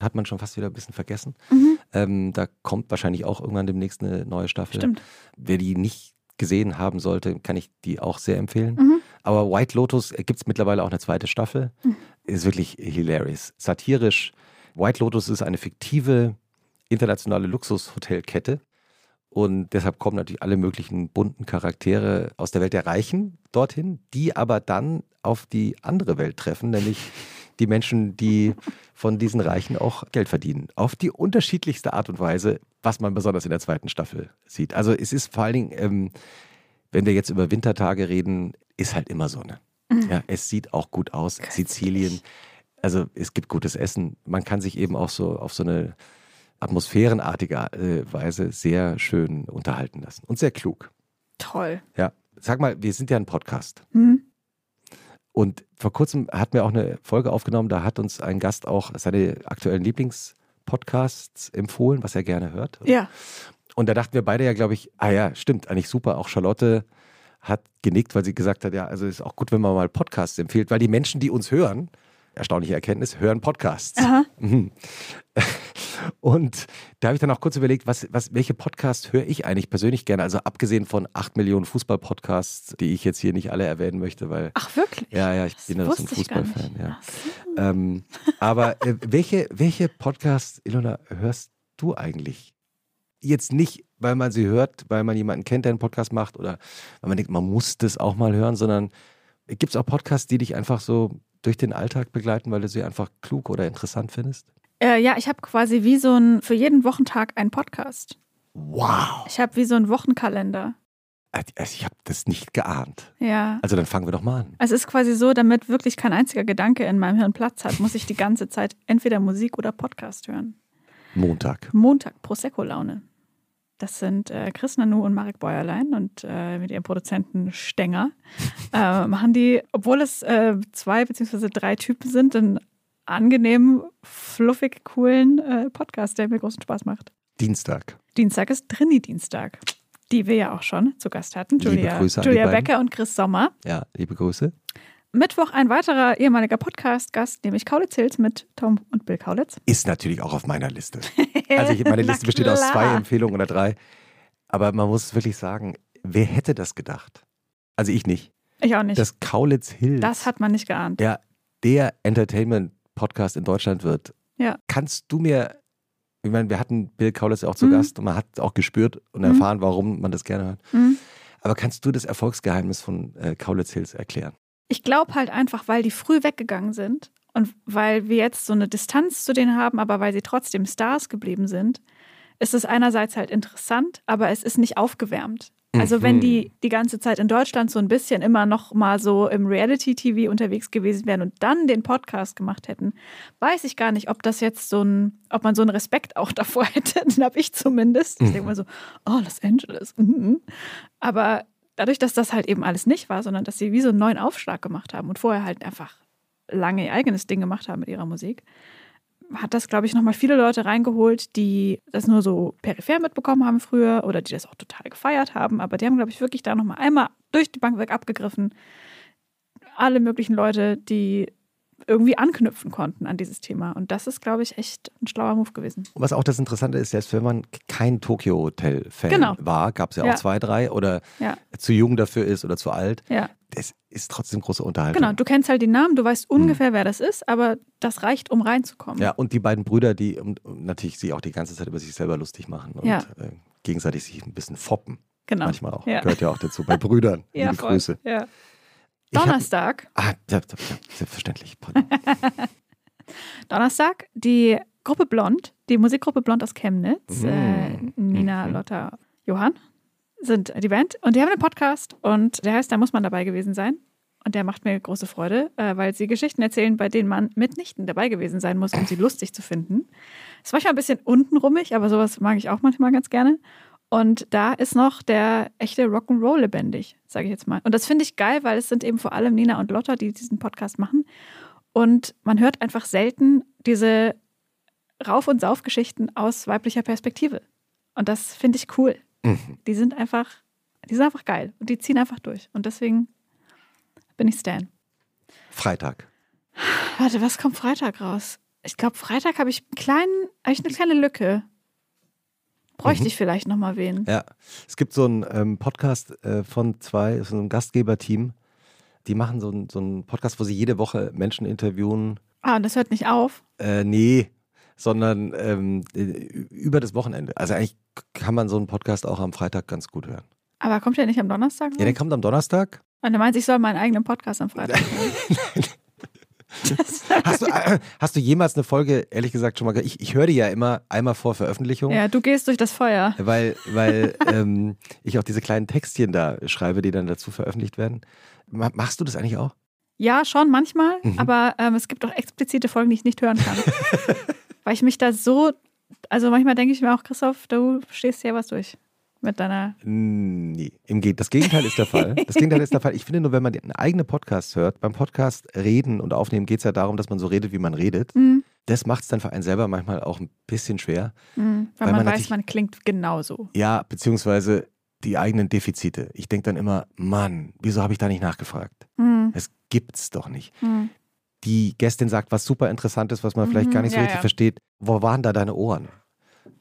Hat man schon fast wieder ein bisschen vergessen. Mhm. Ähm, da kommt wahrscheinlich auch irgendwann demnächst eine neue Staffel. Stimmt. Wer die nicht gesehen haben sollte, kann ich die auch sehr empfehlen. Mhm. Aber White Lotus gibt es mittlerweile auch eine zweite Staffel. Mhm. Ist wirklich hilarious. Satirisch. White Lotus ist eine fiktive internationale Luxushotelkette. Und deshalb kommen natürlich alle möglichen bunten Charaktere aus der Welt der Reichen dorthin, die aber dann auf die andere Welt treffen, nämlich die Menschen, die von diesen Reichen auch Geld verdienen. Auf die unterschiedlichste Art und Weise, was man besonders in der zweiten Staffel sieht. Also es ist vor allen Dingen, ähm, wenn wir jetzt über Wintertage reden, ist halt immer Sonne. Ja, es sieht auch gut aus. Sizilien, also es gibt gutes Essen. Man kann sich eben auch so auf so eine atmosphärenartige äh, Weise sehr schön unterhalten lassen und sehr klug. Toll. Ja, sag mal, wir sind ja ein Podcast. Mhm. Und vor kurzem hatten wir auch eine Folge aufgenommen, da hat uns ein Gast auch seine aktuellen Lieblingspodcasts empfohlen, was er gerne hört. Ja. Und da dachten wir beide ja, glaube ich, ah ja, stimmt, eigentlich super. Auch Charlotte hat genickt, weil sie gesagt hat, ja, also ist auch gut, wenn man mal Podcasts empfiehlt, weil die Menschen, die uns hören, erstaunliche Erkenntnis, hören Podcasts. Aha. Mhm. Und da habe ich dann auch kurz überlegt, was, was, welche Podcasts höre ich eigentlich persönlich gerne? Also abgesehen von acht Millionen Fußball-Podcasts, die ich jetzt hier nicht alle erwähnen möchte, weil. Ach, wirklich? Ja, ja, ich Das bin ja so ein Fußballfan. Ja. So. Ähm, aber äh, welche, welche Podcasts, Ilona, hörst du eigentlich? Jetzt nicht, weil man sie hört, weil man jemanden kennt, der einen Podcast macht oder weil man denkt, man muss das auch mal hören, sondern gibt es auch Podcasts, die dich einfach so durch den Alltag begleiten, weil du sie einfach klug oder interessant findest? Äh, ja, ich habe quasi wie so ein, für jeden Wochentag einen Podcast. Wow! Ich habe wie so einen Wochenkalender. Also ich habe das nicht geahnt. Ja. Also dann fangen wir doch mal an. Es ist quasi so, damit wirklich kein einziger Gedanke in meinem Hirn Platz hat, muss ich die ganze Zeit entweder Musik oder Podcast hören. Montag. Montag, Prosecco-Laune. Das sind äh, Chris Nanu und Marek Bäuerlein und äh, mit ihrem Produzenten Stenger äh, machen die, obwohl es äh, zwei beziehungsweise drei Typen sind, einen angenehmen, fluffig, coolen äh, Podcast, der mir großen Spaß macht. Dienstag. Dienstag ist Trini-Dienstag, die wir ja auch schon zu Gast hatten. Liebe Julia, Grüße an die Julia. Becker und Chris Sommer. Ja, liebe Grüße. Mittwoch ein weiterer ehemaliger Podcast-Gast, nämlich Kaulitz Hills mit Tom und Bill Kaulitz. Ist natürlich auch auf meiner Liste. Also ich, meine Liste besteht aus zwei. Empfehlungen oder drei. Aber man muss wirklich sagen, wer hätte das gedacht? Also ich nicht. Ich auch nicht. Das, Dass Kaulitz Hills hat man nicht geahnt. ja, der Entertainment-Podcast in Deutschland wird. Ja. Kannst du mir, ich meine, wir hatten Bill Kaulitz ja auch zu Mhm. Gast und man hat auch gespürt und Mhm. erfahren, warum man das gerne hört. Mhm. Aber kannst du das Erfolgsgeheimnis von äh, Kaulitz Hills erklären? Ich glaube halt einfach, weil die früh weggegangen sind und weil wir jetzt so eine Distanz zu denen haben, aber weil sie trotzdem Stars geblieben sind, ist es einerseits halt interessant, aber es ist nicht aufgewärmt. Also wenn Mhm. die die ganze Zeit in Deutschland so ein bisschen immer noch mal so im Reality-TV unterwegs gewesen wären und dann den Podcast gemacht hätten, weiß ich gar nicht, ob das jetzt so ein, ob man so einen Respekt auch davor hätte. Den habe ich zumindest. Ich Mhm. denke mal so, oh, Los Angeles. mhm. Aber dadurch, dass das halt eben alles nicht war, sondern dass sie wie so einen neuen Aufschlag gemacht haben und vorher halt einfach lange ihr eigenes Ding gemacht haben mit ihrer Musik, hat das, glaube ich, nochmal viele Leute reingeholt, die das nur so peripher mitbekommen haben früher oder die das auch total gefeiert haben. Aber die haben, glaube ich, wirklich da nochmal einmal durch die Bank weg abgegriffen. Alle möglichen Leute, die irgendwie anknüpfen konnten an dieses Thema. Und das ist, glaube ich, echt ein schlauer Move gewesen. Was auch das Interessante ist, selbst wenn man kein Tokyo Hotel-Fan Genau. war, gab es ja, Ja. auch zwei, drei oder Ja. zu jung dafür ist oder zu alt, Ja, das ist trotzdem große Unterhaltung. genau. Du kennst halt die Namen, du weißt ungefähr, wer das ist, aber das reicht, um reinzukommen. Ja, und die beiden Brüder, die um, natürlich sich auch die ganze Zeit über sich selber lustig machen und äh, gegenseitig sich ein bisschen foppen. genau. Manchmal auch. Ja. Gehört ja auch dazu. Bei Brüdern. Ja, Liebe. Grüße. Ja. Ich hab- Donnerstag. Ah, selbstverständlich. Donnerstag die Gruppe Blond, die Musikgruppe Blond aus Chemnitz, Mm. äh, Nina, Mhm. Lotta, Johann sind die Band und die haben einen Podcast und der heißt, da muss man dabei gewesen sein. Und der macht mir große Freude, äh, weil sie Geschichten erzählen, bei denen man mitnichten dabei gewesen sein muss, um sie lustig zu finden. Ist manchmal ein bisschen untenrummig, aber sowas mag ich auch manchmal ganz gerne. Und da ist noch der echte Rock'n'Roll lebendig, sage ich jetzt mal. Und das finde ich geil, weil es sind eben vor allem Nina und Lotta, die diesen Podcast machen. Und man hört einfach selten diese Rauf- und Saufgeschichten aus weiblicher Perspektive. Und das finde ich cool. Mhm. Die sind einfach, die sind einfach geil und die ziehen einfach durch. Und deswegen bin ich Stan. Freitag. Warte, was kommt Freitag raus? Ich glaube, Freitag habe ich, einen kleinen, hab ich eine kleine Lücke. Bräuchte Mhm. ich vielleicht noch mal wen. Ja, es gibt so einen ähm, Podcast äh, von zwei, so einem Gastgeberteam. Die machen so einen, so einen Podcast, wo sie jede Woche Menschen interviewen. Ah, und das hört nicht auf. Äh, nee, sondern ähm, äh, über das Wochenende. Also eigentlich kann man so einen Podcast auch am Freitag ganz gut hören. Aber kommt der nicht am Donnerstag? Ja, der kommt am Donnerstag. Und du meinst, ich soll meinen eigenen Podcast am Freitag hören? Hast du, äh, hast du jemals eine Folge, ehrlich gesagt, schon mal gehört? Ich, ich höre die ja immer einmal vor Veröffentlichung. ja, du gehst durch das Feuer. Weil, weil ähm, ich auch diese kleinen Textchen da schreibe, die dann dazu veröffentlicht werden. Ma- Machst du das eigentlich auch? Ja, schon manchmal, Mhm. aber ähm, es gibt auch explizite Folgen, die ich nicht hören kann. Weil ich mich da so, also manchmal denke ich mir auch, Christoph, du stehst hier was durch. Mit deiner. Nee, im Ge- das Gegenteil ist der Fall. Das Gegenteil ist der Fall. Ich finde nur, wenn man einen eigenen Podcast hört, beim Podcast reden und aufnehmen geht es ja darum, dass man so redet, wie man redet. Mhm. Das macht es dann für einen selber manchmal auch ein bisschen schwer. Mhm. Weil, Weil man, man weiß, man klingt genauso. Ja, beziehungsweise die eigenen Defizite. Ich denke dann immer, Mann, wieso habe ich da nicht nachgefragt? Mhm. Das gibt's doch nicht. Mhm. Die Gästin sagt was super Interessantes, was man vielleicht Mhm, gar nicht so ja, richtig ja. versteht. Wo waren da deine Ohren?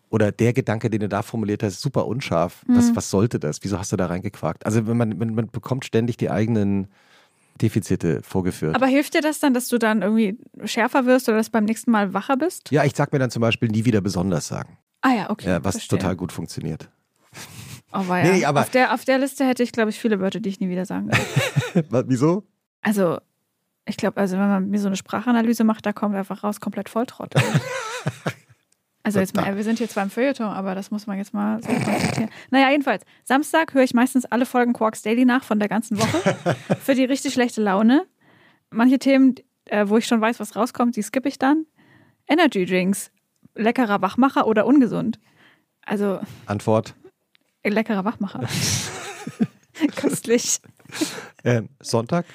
Oder der Gedanke, den du da formuliert hast, ist super unscharf. Was, Mhm. was sollte das? Wieso hast du da reingequakt? Also wenn man, man, man bekommt ständig die eigenen Defizite vorgeführt. Aber hilft dir das dann, dass du dann irgendwie schärfer wirst oder dass du beim nächsten Mal wacher bist? ja, ich sag mir dann zum Beispiel nie wieder besonders sagen. Ah ja, okay. Ja, was verstehe. total gut funktioniert. Oh, war ja. Nee, aber- auf, der, auf der Liste hätte ich, glaube ich, viele Wörter, die ich nie wieder sagen würde. Was, Wieso? Also, ich glaube, also wenn man mir so eine Sprachanalyse macht, da kommt einfach raus komplett Volltrottel. Also jetzt mal, wir sind hier zwar im Feuilleton, aber das muss man jetzt mal so konstatieren. Naja, jedenfalls, Samstag höre ich meistens alle Folgen Quarks Daily nach von der ganzen Woche. Für die richtig schlechte Laune. Manche Themen, äh, wo ich schon weiß, was rauskommt, die skippe ich dann. Energy Drinks, leckerer Wachmacher oder ungesund? Also, Antwort: leckerer Wachmacher. Köstlich. ähm, Sonntag.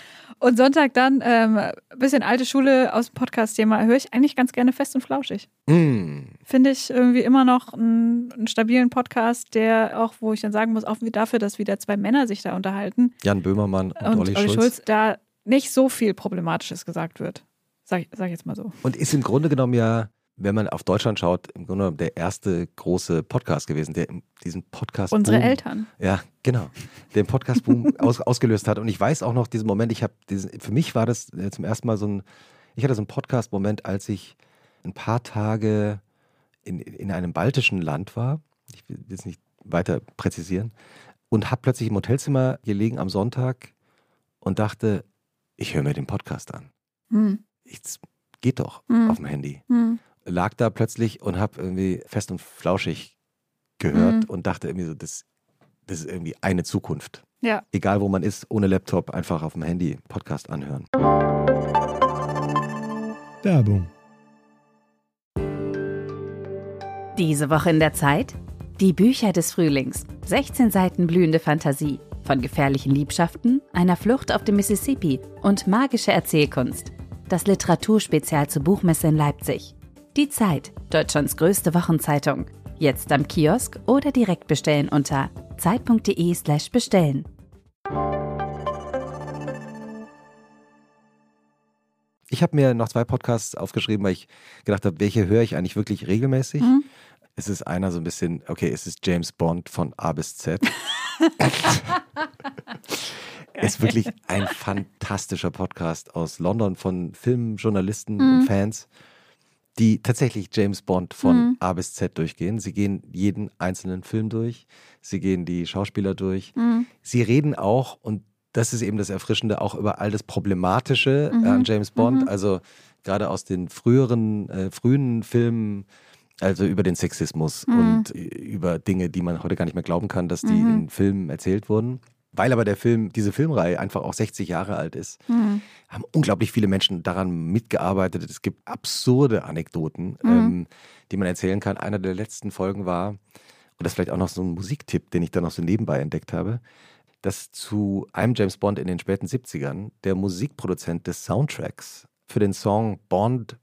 Und Sonntag dann ähm, ein bisschen alte Schule aus dem Podcast-Thema höre ich eigentlich ganz gerne fest und flauschig. Mm. Finde ich irgendwie immer noch einen, einen stabilen Podcast, der auch, wo ich dann sagen muss, auch dafür, dass wieder zwei Männer sich da unterhalten Jan Böhmermann und, und, Olli, Olli Schulz. Schulz, da nicht so viel Problematisches gesagt wird. Sag, sag ich jetzt mal so. Und ist im Grunde genommen ja, wenn man auf Deutschland schaut, im Grunde genommen der erste große Podcast gewesen, der diesen Podcast. Unsere Eltern. Ja, genau. Den Podcast-Boom aus, ausgelöst hat. Und ich weiß auch noch diesen Moment, ich habe für mich war das äh, zum ersten Mal so ein, ich hatte so einen Podcast-Moment, als ich ein paar Tage in, in einem baltischen Land war. Ich will jetzt nicht weiter präzisieren. Und habe plötzlich im Hotelzimmer gelegen am Sonntag und dachte, ich höre mir den Podcast an. Hm. Ich, geht doch Mhm. auf dem Handy Hm. Lag da plötzlich und habe irgendwie fest und flauschig gehört Mhm. und dachte irgendwie so, das, das ist irgendwie eine Zukunft. Ja. Egal wo man ist, ohne Laptop, einfach auf dem Handy Podcast anhören. Werbung. Diese Woche in der Zeit? Die Bücher des Frühlings. 16 Seiten blühende Fantasie. Von gefährlichen Liebschaften, einer Flucht auf dem Mississippi und magische Erzählkunst. Das Literaturspezial zur Buchmesse in Leipzig. Die Zeit, Deutschlands größte Wochenzeitung. Jetzt am Kiosk oder direkt bestellen unter zeit.de/slash bestellen. Ich habe mir noch zwei Podcasts aufgeschrieben, weil ich gedacht habe, welche höre ich eigentlich wirklich regelmäßig? Mhm. Es ist einer so ein bisschen, okay, es ist James Bond von A bis Z. ist wirklich ein fantastischer Podcast aus London von Filmjournalisten Mhm. und Fans, die tatsächlich James Bond von Mhm. A bis Z durchgehen. Sie gehen jeden einzelnen Film durch, sie gehen die Schauspieler durch. Hm. Sie reden auch, und das ist eben das Erfrischende, auch über all das Problematische Mhm. an James Bond. Mhm. Also gerade aus den früheren, äh, frühen Filmen, also über den Sexismus Mhm. und über Dinge, die man heute gar nicht mehr glauben kann, dass die Mhm. in Filmen erzählt wurden. Weil aber der Film, diese Filmreihe einfach auch 60 Jahre alt ist, Hm. haben unglaublich viele Menschen daran mitgearbeitet. Es gibt absurde Anekdoten, Mhm. ähm, die man erzählen kann. Einer der letzten Folgen war, und das ist vielleicht auch noch so ein Musiktipp, den ich dann noch so nebenbei entdeckt habe, dass zu einem James Bond in den späten 70ern der Musikproduzent des Soundtracks für den Song Bond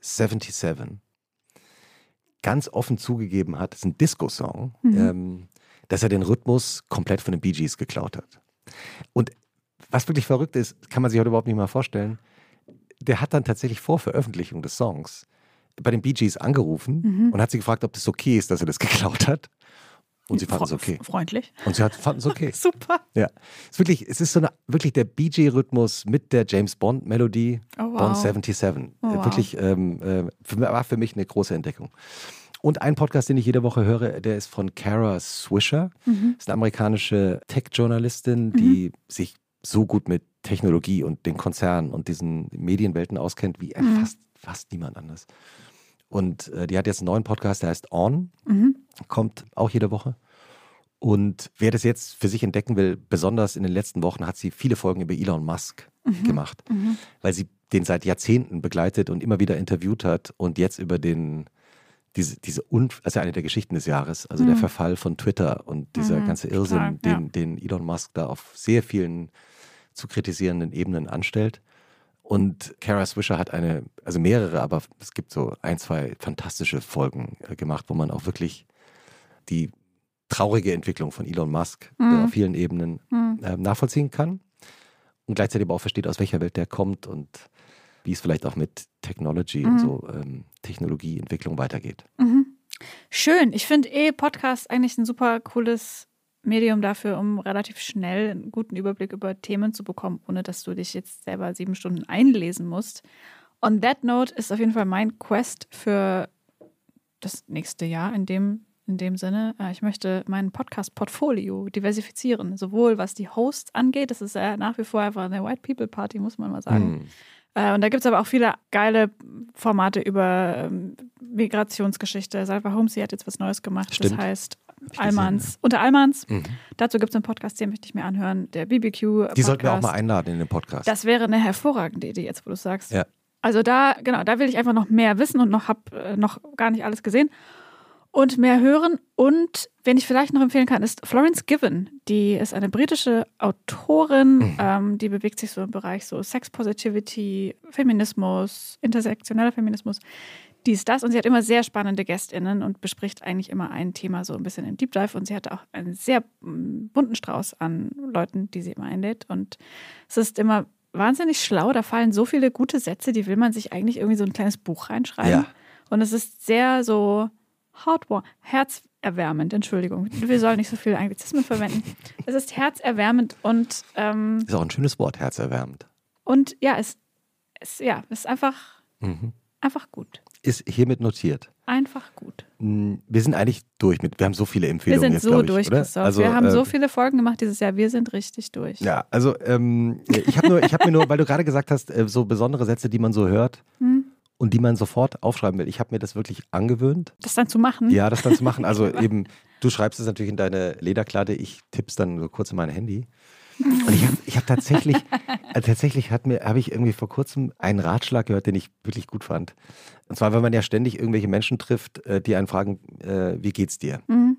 77 ganz offen zugegeben hat, das ist ein Disco-Song, Mhm. ähm, dass er den Rhythmus komplett von den Bee Gees geklaut hat. Und was wirklich verrückt ist, kann man sich heute überhaupt nicht mal vorstellen, der hat dann tatsächlich vor Veröffentlichung des Songs bei den Bee Gees angerufen Mhm. und hat sie gefragt, ob das okay ist, dass er das geklaut hat. Und sie fanden es okay. Freundlich. Und sie fanden es okay. Super. Ja. Es ist wirklich, es ist so eine, wirklich der Bee Gees-Rhythmus mit der James Bond-Melodie. Oh, wow. Bond 77. Oh, wow. Wirklich, ähm, äh, für, war für mich eine große Entdeckung. Und ein Podcast, den ich jede Woche höre, der ist von Kara Swisher. Mhm. Das ist eine amerikanische Tech-Journalistin, die sich so gut mit Technologie und den Konzernen und diesen Medienwelten auskennt wie Mhm. fast, fast niemand anders. Und äh, die hat jetzt einen neuen Podcast, der heißt On, Mhm. kommt auch jede Woche. Und wer das jetzt für sich entdecken will, besonders in den letzten Wochen hat sie viele Folgen über Elon Musk gemacht, Mhm. weil sie den seit Jahrzehnten begleitet und immer wieder interviewt hat und jetzt über den diese, diese Un also eine der Geschichten des Jahres, also der Verfall von Twitter und dieser Mhm, ganze Irrsinn, total, ja. den, den Elon Musk da auf sehr vielen zu kritisierenden Ebenen anstellt. Und Kara Swisher hat eine, also mehrere, aber es gibt so ein, zwei fantastische Folgen äh, gemacht, wo man auch wirklich die traurige Entwicklung von Elon Musk äh, Mhm. auf vielen Ebenen Hm. äh, nachvollziehen kann und gleichzeitig aber auch versteht, aus welcher Welt der kommt und wie es vielleicht auch mit Technology und Mhm. so ähm, Technologieentwicklung weitergeht. Mhm. Schön. Ich finde eh Podcast eigentlich ein super cooles Medium dafür, um relativ schnell einen guten Überblick über Themen zu bekommen, ohne dass du dich jetzt selber sieben Stunden einlesen musst. On that note ist auf jeden Fall mein Quest für das nächste Jahr in dem, in dem Sinne. Äh, Ich möchte mein Podcast-Portfolio diversifizieren, sowohl was die Hosts angeht. Das ist ja nach wie vor einfach eine White People Party, muss man mal sagen. Hm. Äh, Und da gibt es aber auch viele geile Formate über ähm, Migrationsgeschichte. Salva Holmes, sie hat jetzt was Neues gemacht. Stimmt. Das heißt Almans. Unter Almans. Mhm. Dazu gibt es einen Podcast, den möchte ich mir anhören. Der BBQ. Die sollten wir auch Podcast. mal einladen in den Podcast. Das wäre eine hervorragende Idee, jetzt wo du es sagst. Ja. Also da, genau, da will ich einfach noch mehr wissen und noch habe äh, noch gar nicht alles gesehen und mehr hören. Und wen ich vielleicht noch empfehlen kann, ist Florence Given. Die ist eine britische Autorin, Mhm. ähm, die bewegt sich so im Bereich so Sex Positivity, Feminismus, intersektioneller Feminismus. Dies, das. Und sie hat immer sehr spannende GästInnen und bespricht eigentlich immer ein Thema so ein bisschen im Deep Dive. Und sie hatte auch einen sehr mm, bunten Strauß an Leuten, die sie immer einlädt. Und es ist immer wahnsinnig schlau. Da fallen so viele gute Sätze, die will man sich eigentlich irgendwie so ein kleines Buch reinschreiben. Ja. Und es ist sehr so heartwarm, herzerwärmend, Entschuldigung. Wir sollen nicht so viele Anglizismen verwenden. Es ist herzerwärmend und, ähm, Ist auch ein schönes Wort, herzerwärmend. und ja, es, es ja, es ist einfach, Mhm. einfach gut. Ist hiermit notiert. Einfach gut. Mm, Wir sind eigentlich durch mit, wir haben so viele Wir Empfehlungen sind jetzt, so ich, durch, oder? Christoph. Also, wir haben äh, so viele Folgen gemacht dieses Jahr. Wir sind richtig durch. Ja, also ähm, ich habe nur, ich habe mir nur, weil du gerade gesagt hast, äh, so besondere Sätze, die man so hört Hm? Und die man sofort aufschreiben will. Ich habe mir das wirklich angewöhnt, Das dann zu machen. ja, das dann zu machen. Also eben, du schreibst es natürlich in deine Lederkladde, ich tipp's dann so kurz in mein Handy. Und ich habe ich hab tatsächlich, äh, tatsächlich hat mir, habe ich irgendwie vor kurzem einen Ratschlag gehört, den ich wirklich gut fand. Und zwar, wenn man ja ständig irgendwelche Menschen trifft, äh, die einen fragen, äh, wie geht's dir? Mhm.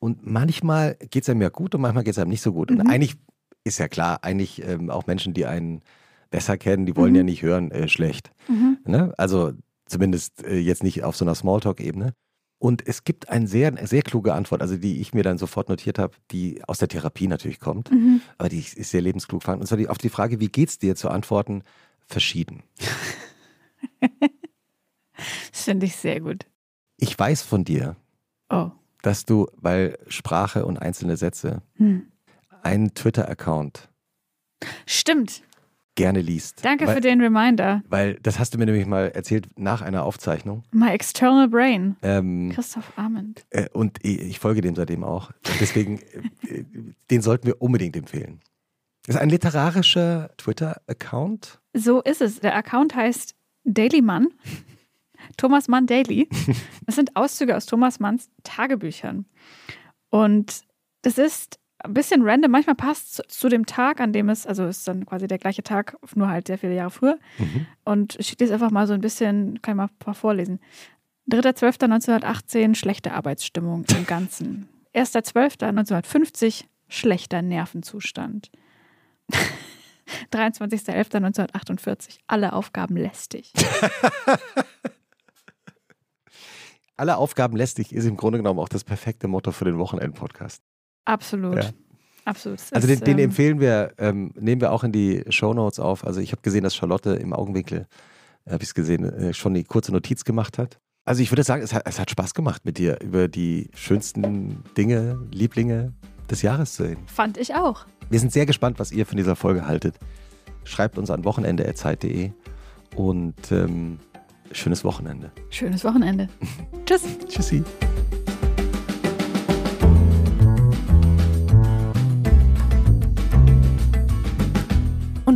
Und manchmal geht es einem ja gut und manchmal geht es einem nicht so gut. Und Mhm. eigentlich ist ja klar, eigentlich ähm, auch Menschen, die einen besser kennen, die wollen Mhm. ja nicht hören, äh, schlecht. Mhm. Ne? Also zumindest äh, jetzt nicht auf so einer Smalltalk-Ebene. Und es gibt eine sehr, sehr kluge Antwort, also die ich mir dann sofort notiert habe, die aus der Therapie natürlich kommt, Mhm. aber die ist sehr lebensklug fand. Und zwar die, auf die Frage, wie geht's dir, zu antworten, verschieden. Das finde ich sehr gut. Ich weiß von dir, Oh. dass du, weil Sprache und einzelne Sätze, Hm. einen Twitter-Account Stimmt. Gerne liest. Danke weil, für den Reminder. Weil das hast du mir nämlich mal erzählt nach einer Aufzeichnung. My external brain. Ähm, Christoph Arment. äh, und ich, ich folge dem seitdem auch. Deswegen, äh, äh, den sollten wir unbedingt empfehlen. Das ist ein literarischer Twitter-Account. So ist es. Der Account heißt Daily Mann. Thomas Mann Daily. Das sind Auszüge aus Thomas Manns Tagebüchern. Und das ist ein bisschen random. Manchmal passt es zu, dem Tag, an dem es, also ist dann quasi der gleiche Tag, nur halt sehr viele Jahre früher. Mhm. Und ich lese einfach mal so ein bisschen, kann ich mal ein paar vorlesen. 3.12.1918, schlechte Arbeitsstimmung im Ganzen. 1.12.1950, schlechter Nervenzustand. 23.11.1948, alle Aufgaben lästig. Alle Aufgaben lästig ist im Grunde genommen auch das perfekte Motto für den Wochenend-Podcast. Absolut. Ja. Absolut. Also den, den ähm, empfehlen wir, ähm, nehmen wir auch in die Shownotes auf. Also ich habe gesehen, dass Charlotte im Augenwinkel, habe ich es gesehen, äh, schon die kurze Notiz gemacht hat. Also ich würde sagen, es hat, es hat Spaß gemacht mit dir, über die schönsten Dinge, Lieblinge des Jahres zu reden. Fand ich auch. Wir sind sehr gespannt, was ihr von dieser Folge haltet. Schreibt uns an wochenende.zeit.de und ähm, schönes Wochenende. Schönes Wochenende. Tschüss. Tschüssi.